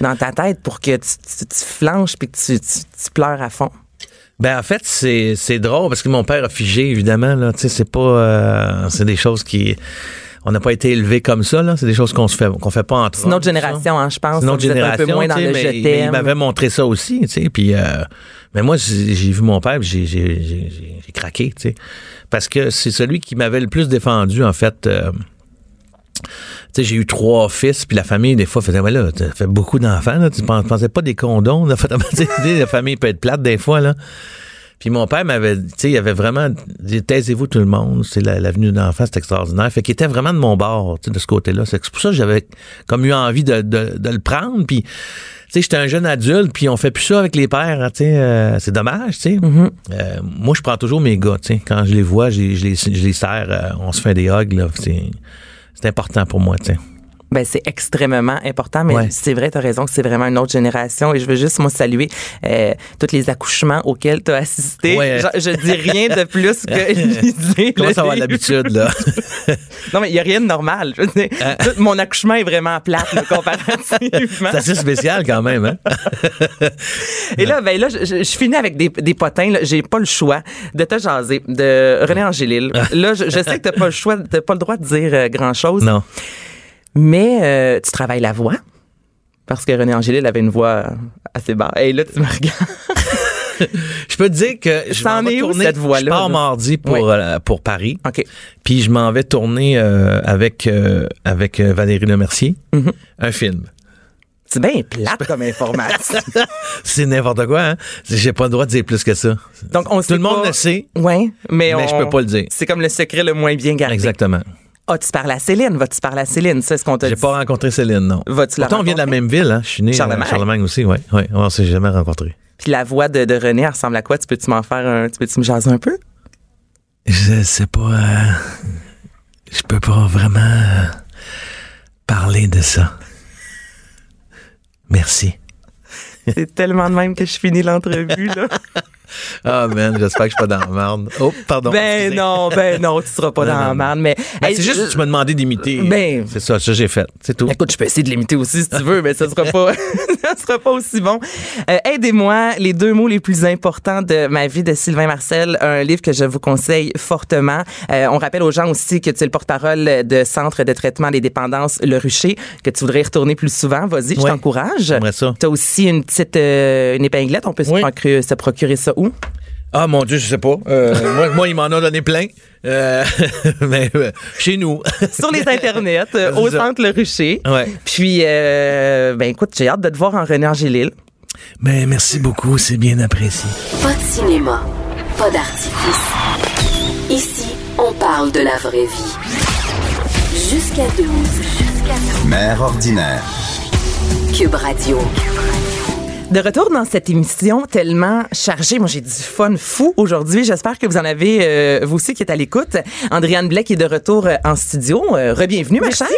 dans ta tête pour que tu, tu, tu flanches puis que tu, tu, tu pleures à fond? Ben en fait c'est c'est drôle parce que mon père a figé évidemment là, tu sais c'est pas euh, c'est des choses qui on n'a pas été élevé comme ça là, c'est des choses qu'on se fait qu'on fait pas entre C'est ça. génération, hein, je pense. C'est Vous êtes un peu génération, moins dans le mais, je mais il m'avait montré ça aussi, tu sais, puis euh, mais moi j'ai vu mon père, j'ai j'ai craqué, tu sais, parce que c'est celui qui m'avait le plus défendu en fait. euh, sais, j'ai eu trois fils, puis la famille, des fois, faisait, ouais, là, tu fait beaucoup d'enfants, là, tu pen- pensais pas des condoms, là, la famille peut être plate des fois, là. Puis mon père m'avait, tu sais, il avait vraiment dit, taisez-vous tout le monde, c'est la- l'avenue d'enfants, c'est extraordinaire. Fait qu'il était vraiment de mon bord, tu sais, de ce côté-là. C'est pour ça que j'avais comme eu envie de, de, de le prendre. Puis, tu sais, j'étais un jeune adulte, puis on fait plus ça avec les pères, hein, tu sais. euh, c'est dommage, tu sais. Euh, moi, je prends toujours mes gars, tu sais. Quand je les vois, je les, je les serre, euh, on se fait des hugs, là. C'est important pour moi, sais. Ben, c'est extrêmement important, mais Ouais. c'est vrai, tu as raison que c'est vraiment une autre génération. Et je veux juste, moi, saluer euh, tous les accouchements auxquels tu as assisté. Ouais. Je, je dis rien de plus que lisez Comment ça va l'habitude, là? Non, mais il n'y a rien de normal. Je veux dire, Hein? tout- mon accouchement est vraiment plate, là, comparativement. c'est assez spécial quand même, hein? Et là, ben là, je, je- je finis avec des, des potins. J'ai pas le choix de te jaser de René Angélil. Là, je, je sais que t'as pas le choix, t'as pas le droit de dire grand chose. Non. Mais euh, tu travailles la voix. Parce que René Angélil avait une voix assez basse. Et là, tu me regardes. Je peux te dire que je m'en en vais tourner. cette voix-là, Je pars là? mardi pour, Oui. euh, pour Paris. OK. Puis je m'en vais tourner euh, avec, euh, avec euh, Valérie Lemercier Mm-hmm. un film. C'est bien plate comme information. C'est n'importe quoi, hein? J'ai pas le droit de dire plus que ça. Donc, on Tout le monde le sait. Oui, mais, Mais on- je peux pas le dire. C'est comme le secret le moins bien gardé. Exactement. Ah, tu parles à Céline? Vas-tu parler à Céline? C'est ce qu'on t'a J'ai dit? pas rencontré Céline, non. Vas-tu la Pourtant, on vient de la même ville, hein? Je suis né Charlemagne. à Charlemagne aussi, oui. Ouais, on s'est jamais rencontrés. Puis la voix de, de René, elle ressemble à quoi? Tu peux-tu m'en faire un... Tu peux-tu me jaser un peu? Je sais pas. euh, je peux pas vraiment euh, parler de ça. Merci. C'est tellement de même que je finis l'entrevue, là. Ah, man, j'espère que je suis pas dans la merde. Oh, pardon. ben excusez. non, ben non, tu seras pas Non, dans la merde, mais... Ben, Hey, c'est juste que tu m'as demandé d'imiter. Ben- c'est ça, ça j'ai fait. C'est tout. Écoute, je peux essayer de l'imiter aussi si tu veux, mais ça sera pas, ça sera pas aussi bon. Euh, Aidez-moi, les deux mots les plus importants de ma vie de Sylvain Marcel, un livre que je vous conseille fortement. Euh, on rappelle aux gens aussi que tu es le porte-parole de Centre de traitement des dépendances Le Rucher, que tu voudrais y retourner plus souvent. Vas-y, je Ouais. t'encourage. J'aimerais ça. Tu as aussi une petite euh, une épinglette. On peut se, Oui. procurer, se procurer ça où? Ah, mon Dieu, je sais pas. Euh, moi, moi, il m'en a donné plein. Euh, mais euh, chez nous. Sur les internets, au ça. Centre Le Rucher. Ouais. Puis, euh, ben écoute, j'ai hâte de te voir en René Angélil. Mais merci beaucoup, c'est bien apprécié. Pas de cinéma, pas d'artifice. Ici, on parle de la vraie vie. Jusqu'à 12. Mère ordinaire. Cube Radio. De retour dans cette émission tellement chargée. Moi, j'ai du fun fou aujourd'hui. J'espère que vous en avez, euh, vous aussi, qui êtes à l'écoute. Andréane Blake est de retour euh, en studio. Euh, Rebienvenue, ma chère.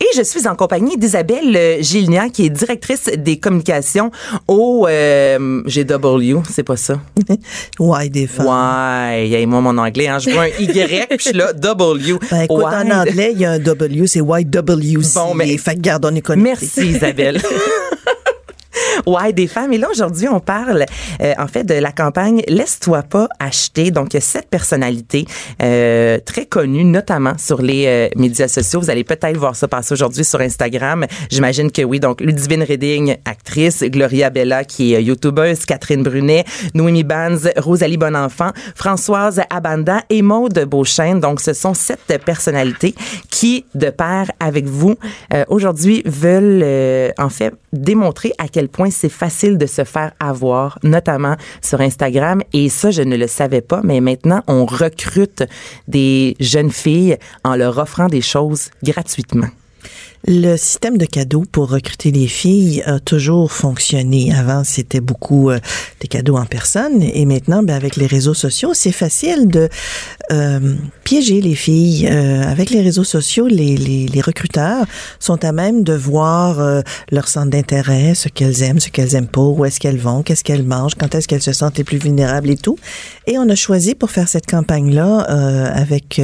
Et je suis en compagnie d'Isabelle euh, Gilnia, qui est directrice des communications au GW. C'est pas ça? Ouais, des femmes. Et moi, mon anglais, hein, je vois un Y, puis je suis là, W. Ben, écoute, en anglais, il y a un W, c'est YWC. Bon, mais- Fait que garde, on est connectés. Merci Isabelle. Ouais, des femmes. Et là, aujourd'hui, on parle, euh, en fait, de la campagne Laisse-toi pas acheter. Donc, il y a sept personnalités euh, très connues, notamment sur les euh, médias sociaux. Vous allez peut-être voir ça passer aujourd'hui sur Instagram. J'imagine que oui. Donc, Ludivine Redding, actrice, Gloria Bella, qui est euh, youtubeuse, Catherine Brunet, Noémie Banz, Rosalie Bonenfant, Françoise Abanda et Maude Beauchesne. Donc, ce sont sept personnalités qui, de pair avec vous, euh, aujourd'hui, veulent, euh, en fait, démontrer à quel point c'est facile de se faire avoir, notamment sur Instagram. Et ça, je ne le savais pas, mais maintenant, on recrute des jeunes filles en leur offrant des choses gratuitement. Le système de cadeaux pour recruter les filles a toujours fonctionné. Avant, c'était beaucoup euh, des cadeaux en personne et maintenant, ben, avec les réseaux sociaux, c'est facile de euh, piéger les filles. Euh, avec les réseaux sociaux, les, les, recruteurs sont à même de voir leur centre d'intérêt, ce qu'elles aiment, ce qu'elles aiment pas, où est-ce qu'elles vont, qu'est-ce qu'elles mangent, quand est-ce qu'elles se sentent les plus vulnérables et tout. Et on a choisi pour faire cette campagne-là avec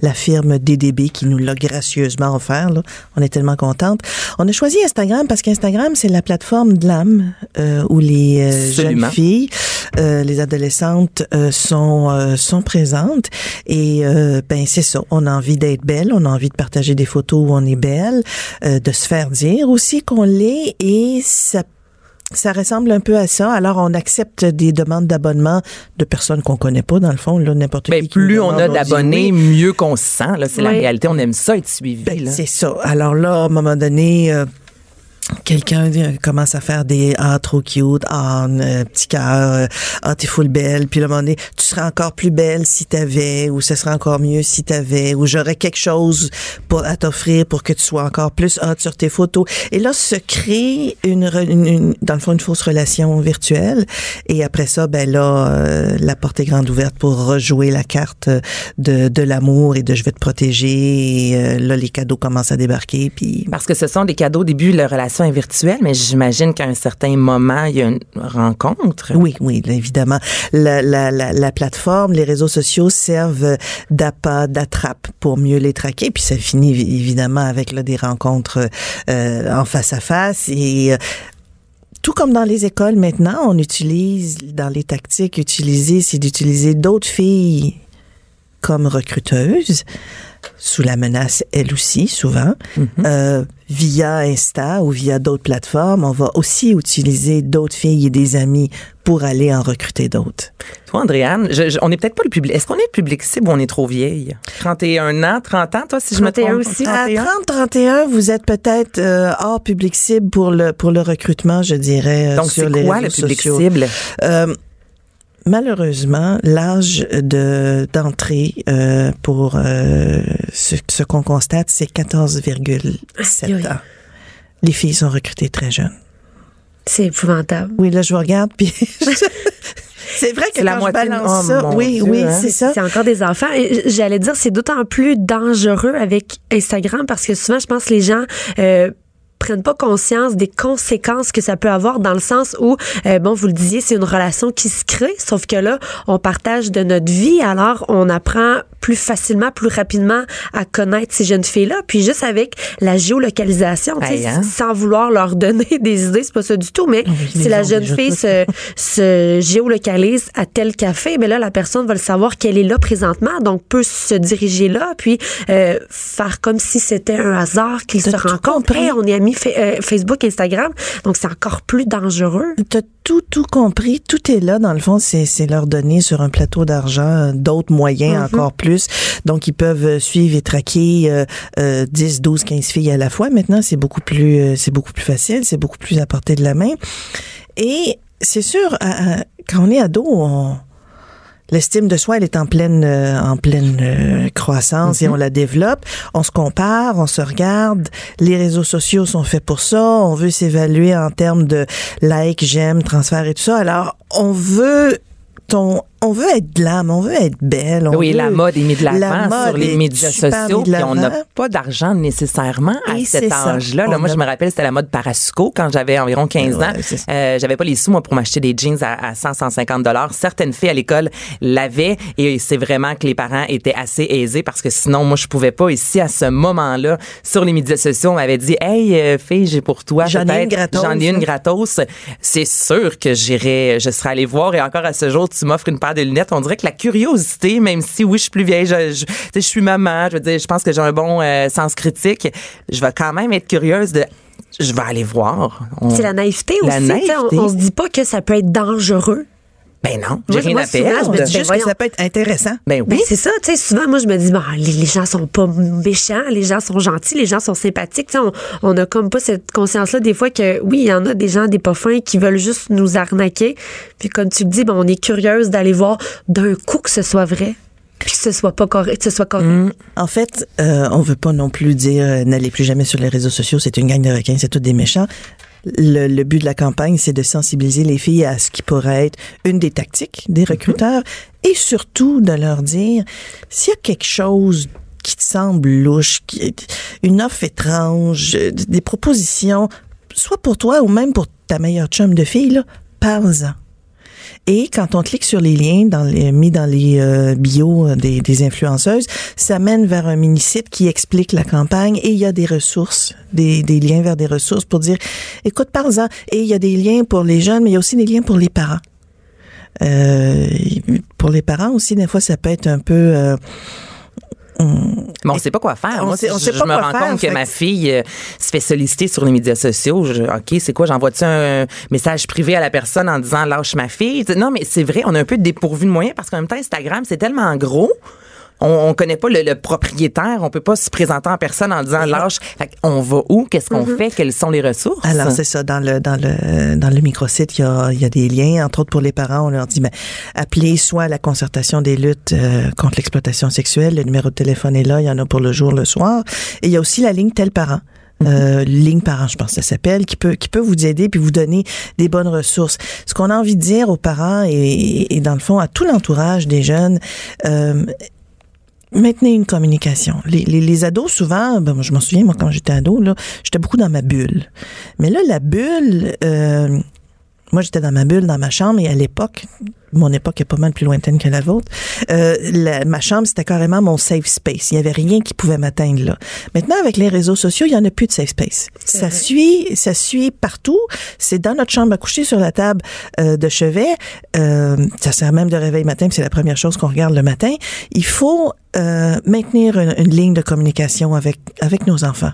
la firme DDB qui nous l'a gracieusement offert. Là. On est tellement contente. On a choisi Instagram parce qu'Instagram, c'est la plateforme de l'âme euh, où les euh, jeunes filles, euh, les adolescentes euh, sont euh, sont présentes. Et euh, ben c'est ça. On a envie d'être belle, on a envie de partager des photos où on est belle, euh, de se faire dire aussi qu'on l'est. Et ça ça ressemble un peu à ça. Alors, on accepte des demandes d'abonnement de personnes qu'on connaît pas, dans le fond, là, n'importe Ben, qui. plus on a d'abonnés, mieux qu'on se sent. Là, c'est la réalité. On aime ça être suivi. Ben, là. c'est ça. Alors là, à un moment donné, euh, quelqu'un euh, commence à faire des ah trop cute, ah un petit cœur, euh, ah t'es full belle, puis un moment donné, tu serais encore plus belle si t'avais, ou ce serait encore mieux si t'avais, ou j'aurais quelque chose pour à t'offrir pour que tu sois encore plus hot sur tes photos. Et là se crée une, une- une- dans le fond une fausse relation virtuelle. Et après ça, ben là, euh, la porte est grande ouverte pour rejouer la carte de, de l'amour et de je vais te protéger. Et, euh, là, les cadeaux commencent à débarquer, puis Parce que ce sont des cadeaux au début, la relation est virtuelle, mais j'imagine qu'à un certain moment, il y a une rencontre. Oui, oui, évidemment. La, la, la, la plateforme, les réseaux sociaux servent d'appât, d'attrape pour mieux les traquer. Puis ça finit évi- évidemment avec des rencontres euh, en face à face. Et euh, tout comme dans les écoles maintenant, on utilise, dans les tactiques utilisées, c'est d'utiliser d'autres filles comme recruteuses, sous la menace, elle aussi, souvent. Euh, via Insta ou via d'autres plateformes, on va aussi utiliser d'autres filles et des amis pour aller en recruter d'autres. Toi, Andréane, je- je- on n'est peut-être pas le public. Est-ce qu'on est le public cible ou on est trop vieille? 31 ans, 30 ans, toi, si je me 31 trompe? aussi. À 31? 30-31, vous êtes peut-être euh, hors public cible pour le, pour le recrutement, je dirais, euh, Donc, sur c'est les quoi le réseaux public sociaux. cible? Malheureusement, l'âge de d'entrée euh, pour euh, ce, ce qu'on constate, c'est 14,7 Aïe, aïe. ans. Les filles sont recrutées très jeunes. C'est épouvantable. Oui, là, je vous regarde, puis... c'est vrai que la quand moitié je balance ça, oui, Dieu, oui, hein? c'est ça. C'est encore des enfants. J'allais dire, c'est d'autant plus dangereux avec Instagram parce que souvent, je pense que les gens euh, prennent pas conscience des conséquences que ça peut avoir dans le sens où, euh, bon, vous le disiez, c'est une relation qui se crée, sauf que là, on partage de notre vie, alors on apprend plus facilement, plus rapidement à connaître ces jeunes filles-là. Puis juste avec la géolocalisation, hein? sans vouloir leur donner des idées, c'est pas ça du tout, mais Oui, si la jeune fille se, se géolocalise à tel café, mais là, la personne va le savoir qu'elle est là présentement, donc peut se diriger là, puis euh, faire comme si c'était un hasard qu'ils se rencontrent. on est amis euh, Facebook, Instagram, donc c'est encore plus dangereux. T'as tout, tout compris. Tout est là, dans le fond. C'est, leur donner sur un plateau d'argent d'autres moyens encore plus. Donc, ils peuvent euh, suivre et traquer euh, euh, 10, 12, 15 filles à la fois. Maintenant, c'est beaucoup plus, euh, c'est beaucoup plus facile. C'est beaucoup plus à portée de la main. Et c'est sûr, à- à- quand on est ado, on, L'estime de soi, elle est en pleine, euh, en pleine euh, croissance et Mhm. on la développe. On se compare, on se regarde. Les réseaux sociaux sont faits pour ça. On veut s'évaluer en termes de likes, j'aime, transfert et tout ça. Alors, on veut ton, on veut être glam, on veut être belle. on Oui, veut- la mode est mise de La l'avant sur les médias sociaux, puis on n'a pas d'argent nécessairement à Et cet âge-là. Là, moi, a- je me rappelle, c'était la mode Parasuco quand j'avais environ 15 Ouais, ans. Euh, j'avais pas les sous, moi, pour m'acheter des jeans à, à 100, 150 dollars. Certaines filles à l'école l'avaient et c'est vraiment que les parents étaient assez aisés parce que sinon, moi, je pouvais pas. Ici, à ce moment-là, sur les médias sociaux, on m'avait dit, hey, euh, fille, j'ai pour toi. J'en ai une gratos, J'en ai une gratos. C'est sûr que j'irais, je serais allée voir et encore à ce jour, tu m'offres une paire de lunettes. On dirait que la curiosité, même si oui, je suis plus vieille, je, je, suis maman, je veux dire, je pense que j'ai un bon euh, sens critique. Je vais quand même être curieuse de, je vais aller voir. On- C'est la naïveté La aussi. naïveté. On, on se dit pas que ça peut être dangereux. Ben non, j'ai Moi, rien à souvent, je me dis, ben, Juste que voyons. ça peut être intéressant. Ben Ben, oui. c'est ça, tu sais, souvent, moi, je me dis, bon, les, les gens sont pas méchants, les gens sont gentils, les gens sont sympathiques, tu sais, on, on a comme pas cette conscience-là, des fois, que oui, il y en a des gens, des pas fins, qui veulent juste nous arnaquer. Puis, comme tu le dis, ben, on est curieuse d'aller voir d'un coup que ce soit vrai, puis que ce soit pas correct, que ce soit correct. Mm. En fait, euh, on veut pas non plus dire euh, n'allez plus jamais sur les réseaux sociaux, c'est une gang de requins, c'est tous des méchants. Le, le but de la campagne, c'est de sensibiliser les filles à ce qui pourrait être une des tactiques des recruteurs et surtout de leur dire s'il y a quelque chose qui te semble louche, qui, une offre étrange, euh, des propositions, soit pour toi ou même pour ta meilleure chum de fille, parle-en. Et quand on clique sur les liens dans les, mis dans les euh, bios des, des influenceuses, ça mène vers un mini-site qui explique la campagne et il y a des ressources, des, des liens vers des ressources pour dire, écoute, parle-en. Et il y a des liens pour les jeunes, mais il y a aussi des liens pour les parents. Euh, pour les parents aussi, des fois, ça peut être un peu... euh, Mais on sait pas quoi faire. On Moi, sait- on je, sait je pas me quoi rends faire, compte que ma fille euh, se fait solliciter sur les médias sociaux. Je- OK, c'est quoi? J'envoie-tu un message privé à la personne en disant lâche ma fille? Non, mais c'est vrai, on a un peu dépourvu de moyens parce qu'en même temps, Instagram, c'est tellement gros. On, on connaît pas le, le propriétaire. On peut pas se présenter en personne en disant lâche. Fait on va où? Qu'est-ce qu'on fait? Quelles sont les ressources? Alors c'est ça dans le dans le dans le microsite il y a il y a des liens entre autres pour les parents on leur dit ben appelez soit la concertation des luttes euh, contre l'exploitation sexuelle le numéro de téléphone est là il y en a pour le jour le soir et il y a aussi la ligne tel parent euh, ligne parent, je pense que ça s'appelle, qui peut qui peut vous aider puis vous donner des bonnes ressources. Ce qu'on a envie de dire aux parents et, et dans le fond à tout l'entourage des jeunes, euh, maintenez une communication. Les, les, les ados, souvent, ben, moi, je m'en souviens, moi, quand j'étais ado, là, j'étais beaucoup dans ma bulle. Mais là, la bulle, euh, moi, j'étais dans ma bulle, dans ma chambre, et à l'époque, mon époque est pas mal plus lointaine que la vôtre, euh, la- ma chambre, c'était carrément mon safe space. Il y avait rien qui pouvait m'atteindre là. Maintenant, avec les réseaux sociaux, il y en a plus de safe space. Ça suit, ça suit partout. C'est dans notre chambre à coucher, sur la table euh, de chevet. Euh, ça sert même de réveil matin, c'est la première chose qu'on regarde le matin. Il faut euh, maintenir une, une ligne de communication avec avec nos enfants,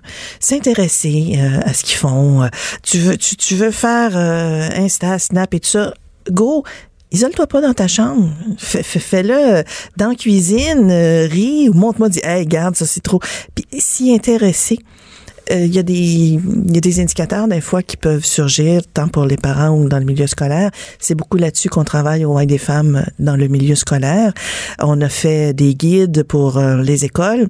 s'intéresser euh, à ce qu'ils font. Euh, Tu veux tu, tu veux faire euh, Insta, Snap et tout ça, go. Isole-toi pas dans ta chambre. Fais- fais- Fais-le dans la cuisine, euh, ris ou montre-moi, dis, hey, garde, ça c'est trop. Puis s'y intéresser. Euh, Il y, a des- y a des indicateurs des fois qui peuvent surgir tant pour les parents ou dans le milieu scolaire. C'est beaucoup là-dessus qu'on travaille au Wine des femmes dans le milieu scolaire. On a fait des guides pour euh, les écoles.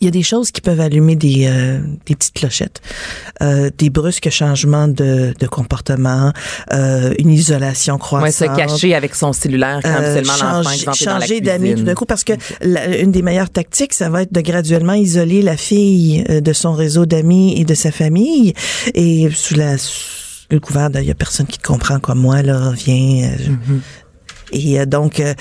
Il y a des choses qui peuvent allumer des, euh, des petites clochettes, euh, des brusques changements de, de comportement, euh, une isolation croissante. Ouais, se cacher avec son cellulaire quand seulement l'enfant changer, d'amis tout d'un coup parce que la- une des meilleures tactiques ça va être de graduellement isoler la fille euh, de son réseau d'amis et de sa famille et sous la sous le couvert de il y a personne qui te comprend comme moi là viens euh, Mm-hmm. et euh, donc euh,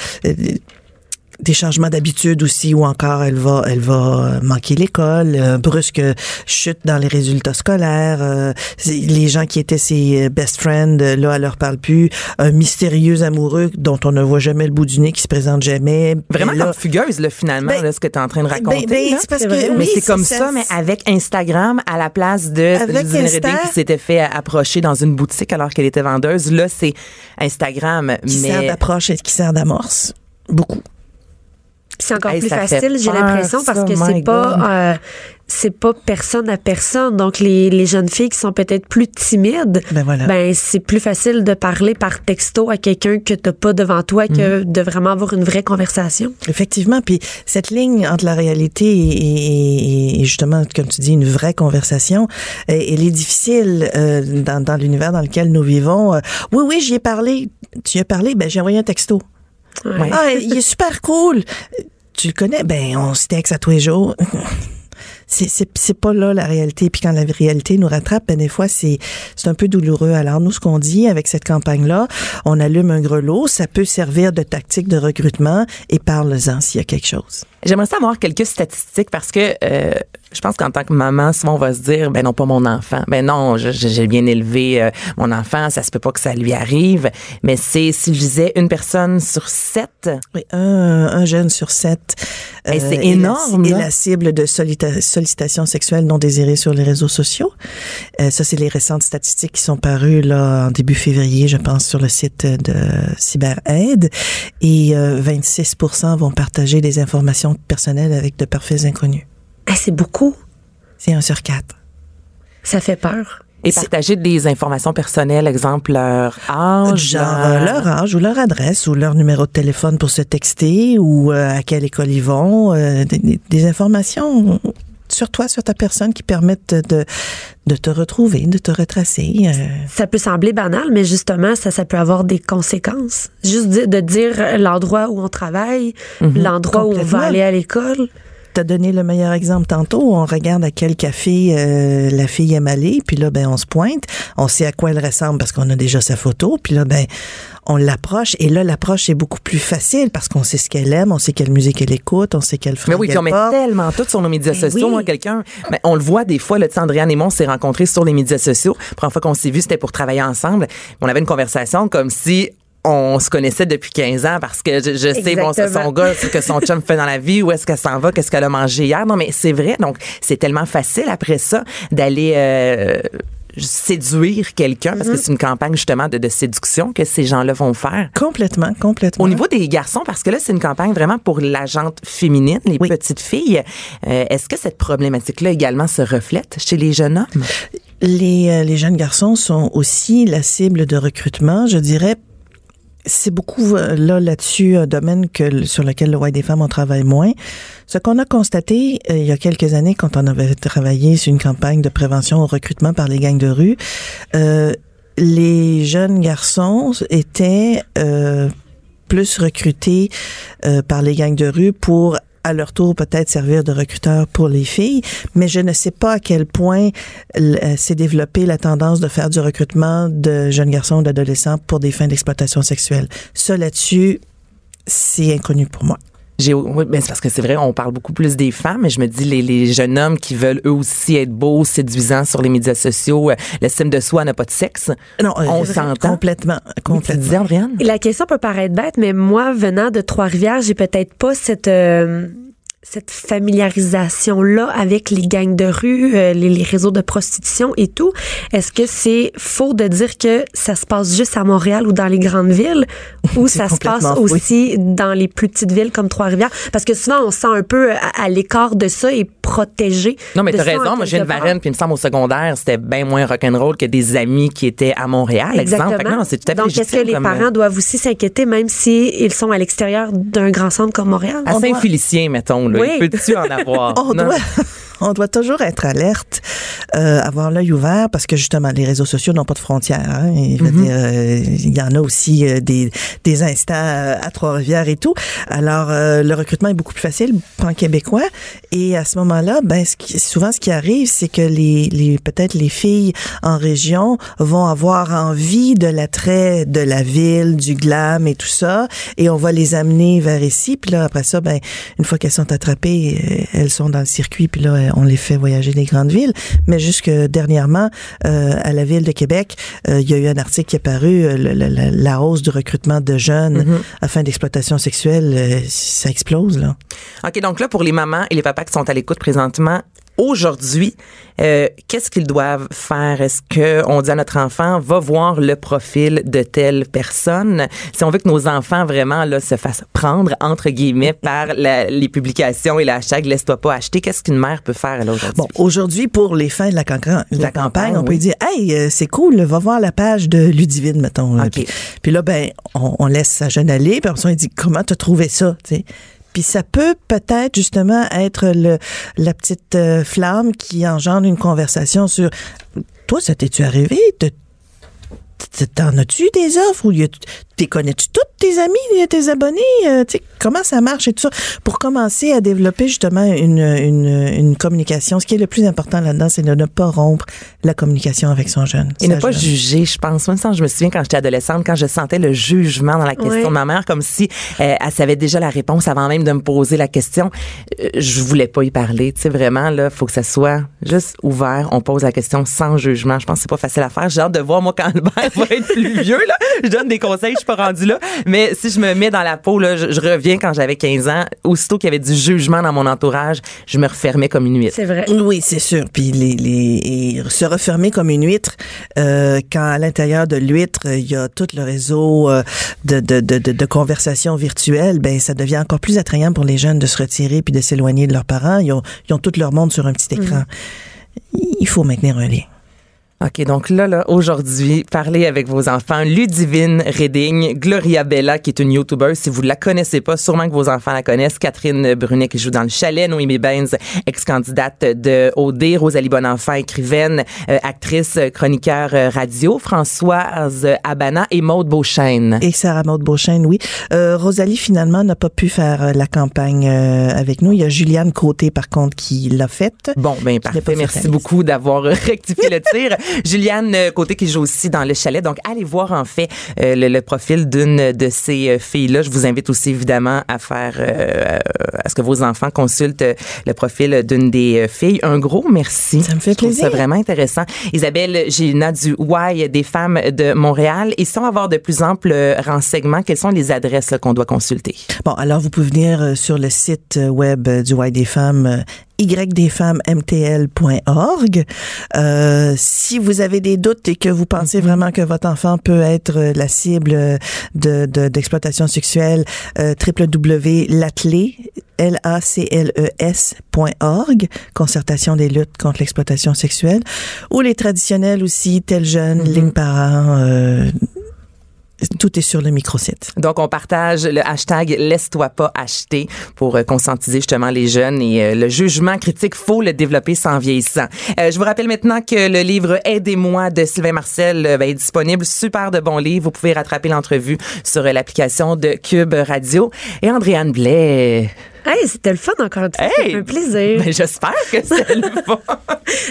des changements d'habitude aussi ou encore elle va elle va manquer l'école euh, brusque chute dans les résultats scolaires euh, les gens qui étaient ses best friends euh, là elle leur parle plus un mystérieux amoureux dont on ne voit jamais le bout du nez qui se présente jamais Vraiment là, comme fugueuse, là, finalement, Ben, là, ce que tu es en train de raconter. ben, ben, c'est parce C'est que vrai. Mais oui, c'est comme ça, mais avec Instagram à la place de. Redding qui s'était fait approcher dans une boutique alors qu'elle était vendeuse. Là, c'est Instagram. qui sert d'approche et qui sert d'amorce beaucoup c'est encore Hey, plus facile, j'ai l'impression, parce que c'est pas. euh, c'est pas personne à personne. Donc, les, les jeunes filles qui sont peut-être plus timides, Ben voilà. ben, c'est plus facile de parler par texto à quelqu'un que t'as pas devant toi que de vraiment avoir une vraie conversation. Effectivement, puis cette ligne entre la réalité et, et- et justement, comme tu dis, une vraie conversation, elle est difficile euh, dans, dans l'univers dans lequel nous vivons. Euh, oui, oui, j'y ai parlé. Tu y as parlé, ben j'ai envoyé un texto. Ah, il est super cool. Tu le connais? Ben, on se texte à tous les jours. C'est, pas là la réalité. Puis quand la réalité nous rattrape, ben des fois, c'est un peu douloureux. Alors, nous, ce qu'on dit avec cette campagne-là, on allume un grelot, ça peut servir de tactique de recrutement et parle-en s'il y a quelque chose. J'aimerais savoir quelques statistiques parce que euh, je pense qu'en tant que maman, souvent on va se dire, ben non, pas mon enfant. Ben non, j'ai bien élevé euh, mon enfant, ça se peut pas que ça lui arrive. Mais c'est, si je disais, une personne sur sept. Oui, un, un jeune sur sept. euh, Hey, c'est est la- énorme, Est là. la cible de sollicitations sexuelles non désirées sur les réseaux sociaux. Euh, ça, c'est les récentes statistiques qui sont parues là en début février, je pense, sur le site de CyberAide. Et euh, 26 vont partager des informations personnelles avec de parfaits inconnus. Ah, c'est beaucoup. C'est un sur quatre. Ça fait peur. Et partager des informations personnelles, exemple leur âge. Genre euh, leur âge ou leur adresse ou leur numéro de téléphone pour se texter ou euh, à quelle école ils vont. euh, des informations sur toi, sur ta personne qui permettent de, de te retrouver, de te retracer. euh. Ça peut sembler banal, mais justement, ça, ça peut avoir des conséquences. Juste de dire l'endroit où on travaille, l'endroit où on va aller à l'école. T'as donné le meilleur exemple tantôt. On regarde à quel café euh, la fille aime aller, puis là, ben, on se pointe. On sait à quoi elle ressemble parce qu'on a déjà sa photo, puis là, ben, on l'approche. Et là, l'approche est beaucoup plus facile parce qu'on sait ce qu'elle aime, on sait quelle musique elle écoute, on sait quelle Mais fringue oui, puis on met tellement tout sur nos médias Ben sociaux. oui. Moi, quelqu'un, mais on le voit des fois, sais, Andréane et moi, on s'est rencontrés sur les médias sociaux. La première fois qu'on s'est vus, c'était pour travailler ensemble. On avait une conversation comme si on se connaissait depuis 15 ans parce que je, je sais, bon, son gars, ce que son chum fait dans la vie, où est-ce qu'elle s'en va, qu'est-ce qu'elle a mangé hier. Non, mais c'est vrai. Donc, c'est tellement facile après ça d'aller, euh, séduire quelqu'un parce que c'est une campagne justement de, de séduction que ces gens-là vont faire. Complètement, complètement. Au niveau des garçons, parce que là, c'est une campagne vraiment pour la jante féminine, les Oui. petites filles. euh, Est-ce que cette problématique-là également se reflète chez les jeunes hommes? Les, euh, les jeunes garçons sont aussi la cible de recrutement, je dirais. C'est beaucoup euh, là là-dessus un domaine que sur lequel le Roi des femmes on travaille moins. Ce qu'on a constaté euh, il y a quelques années quand on avait travaillé sur une campagne de prévention au recrutement par les gangs de rue, euh, les jeunes garçons étaient euh, plus recrutés euh, par les gangs de rue pour à leur tour peut-être servir de recruteurs pour les filles, mais je ne sais pas à quel point euh, s'est développée la tendance de faire du recrutement de jeunes garçons ou d'adolescents pour des fins d'exploitation sexuelle. Ça là-dessus, c'est inconnu pour moi. J'ai, oui, ben c'est parce que c'est vrai, on parle beaucoup plus des femmes, mais je me dis les, les jeunes hommes qui veulent eux aussi être beaux, séduisants sur les médias sociaux, euh, l'estime de soi n'a pas de sexe. Non, euh, On s'entend. complètement, Tu complètement. disais, Andréane? La question peut paraître bête, mais moi, venant de Trois-Rivières, j'ai peut-être pas cette euh, cette familiarisation-là avec les gangs de rue, euh, les, les réseaux de prostitution et tout. Est-ce que c'est faux de dire que ça se passe juste à Montréal ou dans les grandes villes ou ça se passe aussi dans les plus petites villes comme Trois-Rivières? Parce que souvent, on se sent un peu à, à l'écart de ça et protégé. Non, mais t'as raison. Moi, j'ai une varenne, puis il me semble au secondaire, c'était bien moins rock'n'roll que des amis qui étaient à Montréal, exemple. Fait que non, c'est tout à fait Donc, est-ce que les comme, euh, parents doivent aussi s'inquiéter, même s'ils sont à l'extérieur d'un grand centre comme Montréal? À Saint-Félicien, mettons, là. Oui. Il peut-tu en avoir? On Non. doit, on doit toujours être alerte, euh, avoir l'œil ouvert parce que justement les réseaux sociaux n'ont pas de frontières. Hein, et dire, euh, il y en a aussi euh, des des instants euh, à Trois-Rivières et tout. Alors euh, le recrutement est beaucoup plus facile pan québécois et à ce moment-là, ben ce qui, souvent ce qui arrive, c'est que les les peut-être les filles en région vont avoir envie de l'attrait de la ville, du glam et tout ça, et on va les amener vers ici. Puis là après ça, ben une fois qu'elles sont attrapées, elles sont dans le circuit, puis là, euh, on les fait voyager des grandes villes. Mais jusque dernièrement, euh, à la ville de Québec, euh, il y a eu un article qui est paru, euh, le- le- la, la hausse du recrutement de jeunes à fin d'exploitation sexuelle, ça explose, là. OK, donc là, pour les mamans et les papas qui sont à l'écoute présentement, aujourd'hui, euh, qu'est-ce qu'ils doivent faire? Est-ce qu'on dit à notre enfant, va voir le profil de telle personne? Si on veut que nos enfants vraiment là, se fassent prendre, entre guillemets, par la- les publications et le hashtag Laisse-toi pas acheter, qu'est-ce qu'une mère peut faire là, aujourd'hui? Bon, aujourd'hui, pour les fins de la, de campagne, on peut dire, hey, euh, c'est cool, va voir la page de Ludivine, mettons. là. OK. Puis, puis là, ben, on, on laisse sa jeune aller, puis il dit, comment t'as trouvé ça? Puis ça peut peut-être justement être le, la petite euh, flamme qui engendre une conversation sur, toi, ça t'es-tu arrivé? T'en as-tu des offres ou t'es connais-tu toutes tes amis, tes abonnés? Euh, tu sais, comment ça marche et tout ça? Pour commencer à développer justement une, une, une communication, ce qui est le plus important là-dedans, c'est de ne pas rompre la communication avec son jeune. Et ne pas jeune. juger, je pense. Même si je me souviens quand j'étais adolescente, quand je sentais le jugement dans la question de ma mère, comme si euh, elle savait déjà la réponse avant même de me poser la question. Euh, je voulais pas y parler. Tu sais, vraiment, là, faut que ça soit juste ouvert. On pose la question sans jugement. Je pense que c'est pas facile à faire. J'ai hâte de voir, moi, quand Albert va être plus vieux, là. Je donne des conseils, je suis pas rendue là. Mais si je me mets dans la peau, là, je, je reviens quand j'avais 15 ans. Aussitôt qu'il y avait du jugement dans mon entourage, je me refermais comme une huître. C'est vrai. Oui, c'est sûr. Puis les, les et se refermer comme une huître, euh, quand à l'intérieur de l'huître il y a tout le réseau euh, de, de, de, de, de conversations virtuelles, ben ça devient encore plus attrayant pour les jeunes de se retirer puis de s'éloigner de leurs parents. Ils ont, ils ont tout leur monde sur un petit écran. Il faut maintenir un lien. OK, donc là, là, aujourd'hui, parlez avec vos enfants. Ludivine Redding, Gloria Bella, qui est une YouTuber. Si vous la connaissez pas, sûrement que vos enfants la connaissent. Catherine Brunet, qui joue dans le chalet. Noémie Benz, ex-candidate de OD. Rosalie Bonenfant, écrivaine, euh, actrice, euh, chroniqueur euh, radio. Françoise Abana et Maude Beauchesne. Et Sarah Maud Beauchesne, oui. Euh, Rosalie, finalement, n'a pas pu faire euh, la campagne euh, avec nous. Il y a Juliane Côté, par contre, qui l'a faite. Bon, ben parfait. Merci beaucoup d'avoir euh, rectifié le tir. Juliane euh, Côté qui joue aussi dans le chalet. Donc, allez voir en fait euh, le, le profil d'une de ces euh, filles-là. Je vous invite aussi évidemment à faire, euh, à ce que vos enfants consultent euh, le profil d'une des filles. Un gros merci. Ça me fait plaisir. ça vraiment intéressant. Isabelle Gélina du Y des femmes de Montréal. Et si on va avoir de plus amples renseignements, quelles sont les adresses qu'on doit consulter? Bon, alors vous pouvez venir sur le site web du Y des femmes, ydesfemmesmtl.org. Euh, si vous avez des doutes et que vous pensez vraiment que votre enfant peut être euh, la cible de de- d'exploitation sexuelle, euh, L-A-C-L-E-S.org, concertation des luttes contre l'exploitation sexuelle, ou les traditionnels aussi, tel jeune, ligne parent, euh, tout est sur le microsite. Donc, on partage le hashtag Laisse-toi pas acheter pour euh, conscientiser justement les jeunes et euh, le jugement critique, faut le développer sans vieillissant. Euh, je vous rappelle maintenant que le livre Aidez-moi de Sylvain Marcel ben, est disponible. Super de bon livre. Vous pouvez rattraper l'entrevue sur l'application de Cube Radio. Et Andréane Blais. Hey, c'était le fun encore une fois. Hey! fait plaisir. Ben, j'espère que c'est le fun.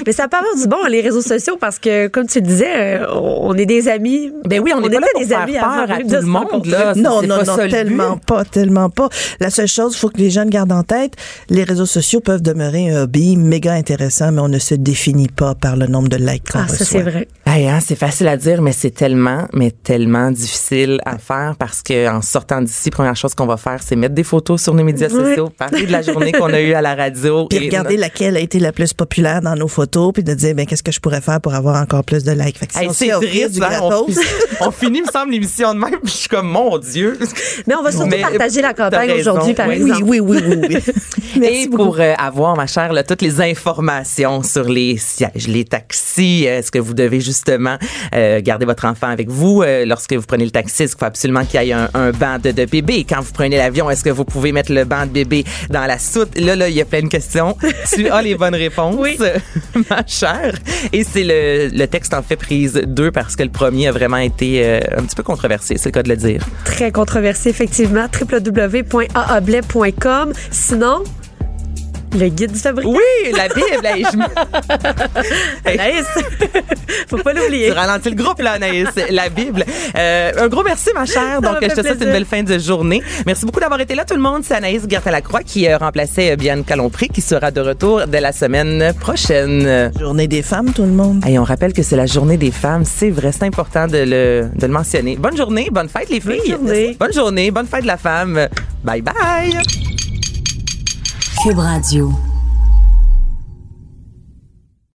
Mais ça peut avoir du bon, les réseaux sociaux, parce que, comme tu le disais, euh, on on est des amis. Ben oui, on n'est pas là était pour des faire amis peur avant à même tout le monde, là. Non, non, pas non, ça tellement pas, tellement pas. La seule chose, faut que les jeunes gardent en tête, les réseaux sociaux peuvent demeurer un hobby méga intéressant, mais on ne se définit pas par le nombre de likes qu'on Ah, ça, c'est vrai. Hey, hein, c'est facile à dire, mais c'est tellement, mais tellement difficile à faire parce que en sortant d'ici, première chose qu'on va faire, c'est mettre des photos sur nos médias sociaux, parler de la journée qu'on a eue à la radio. Puis et- regarder laquelle a été la plus populaire dans nos photos, puis de dire, ben, qu'est-ce que je pourrais faire pour avoir encore plus de likes. Fait que si Hey, on triste, du hein, on, finit, me semble, l'émission de même, puis je suis comme, mon Dieu. Mais on va surtout Mais partager la campagne aujourd'hui, par Oui, oui, exemple. oui, oui, oui, oui. Merci et beaucoup. pour euh, avoir, ma chère, là, toutes les informations sur les sièges, les taxis, est-ce que vous devez justement euh, garder votre enfant avec vous euh, lorsque vous prenez le taxi? Est-ce qu'il faut absolument qu'il y ait un, un banc de, de bébé? Quand vous prenez l'avion, est-ce que vous pouvez mettre le banc de bébé dans la soute? Là, là, il y a plein de questions. tu as les bonnes réponses, Oui. ma chère. Et c'est le, le texte en fait prise 2 parce que le premier a vraiment été euh, un petit peu controversé, c'est le cas de le dire. Très controversé, effectivement. www.aablais.com. Sinon, le guide du fabricant. Oui, la Bible, hey, je- Anaïs, faut pas l'oublier. Tu ralentis le groupe, là, Anaïs. La Bible. Euh, un gros merci, ma chère. Ça Donc, je te souhaite une belle fin de journée. Merci beaucoup d'avoir été là, tout le monde. C'est Anaïs Gertin-Lacroix qui euh, remplaçait euh, Bianca Lompré, qui sera de retour dès la semaine prochaine. Journée des femmes, tout le monde. Et on rappelle que c'est la journée des femmes. C'est vrai, c'est important de le, de le mentionner. Bonne journée, bonne fête, les filles. journée. Bonne journée, bonne fête de la femme. Bye bye. Cube Radio.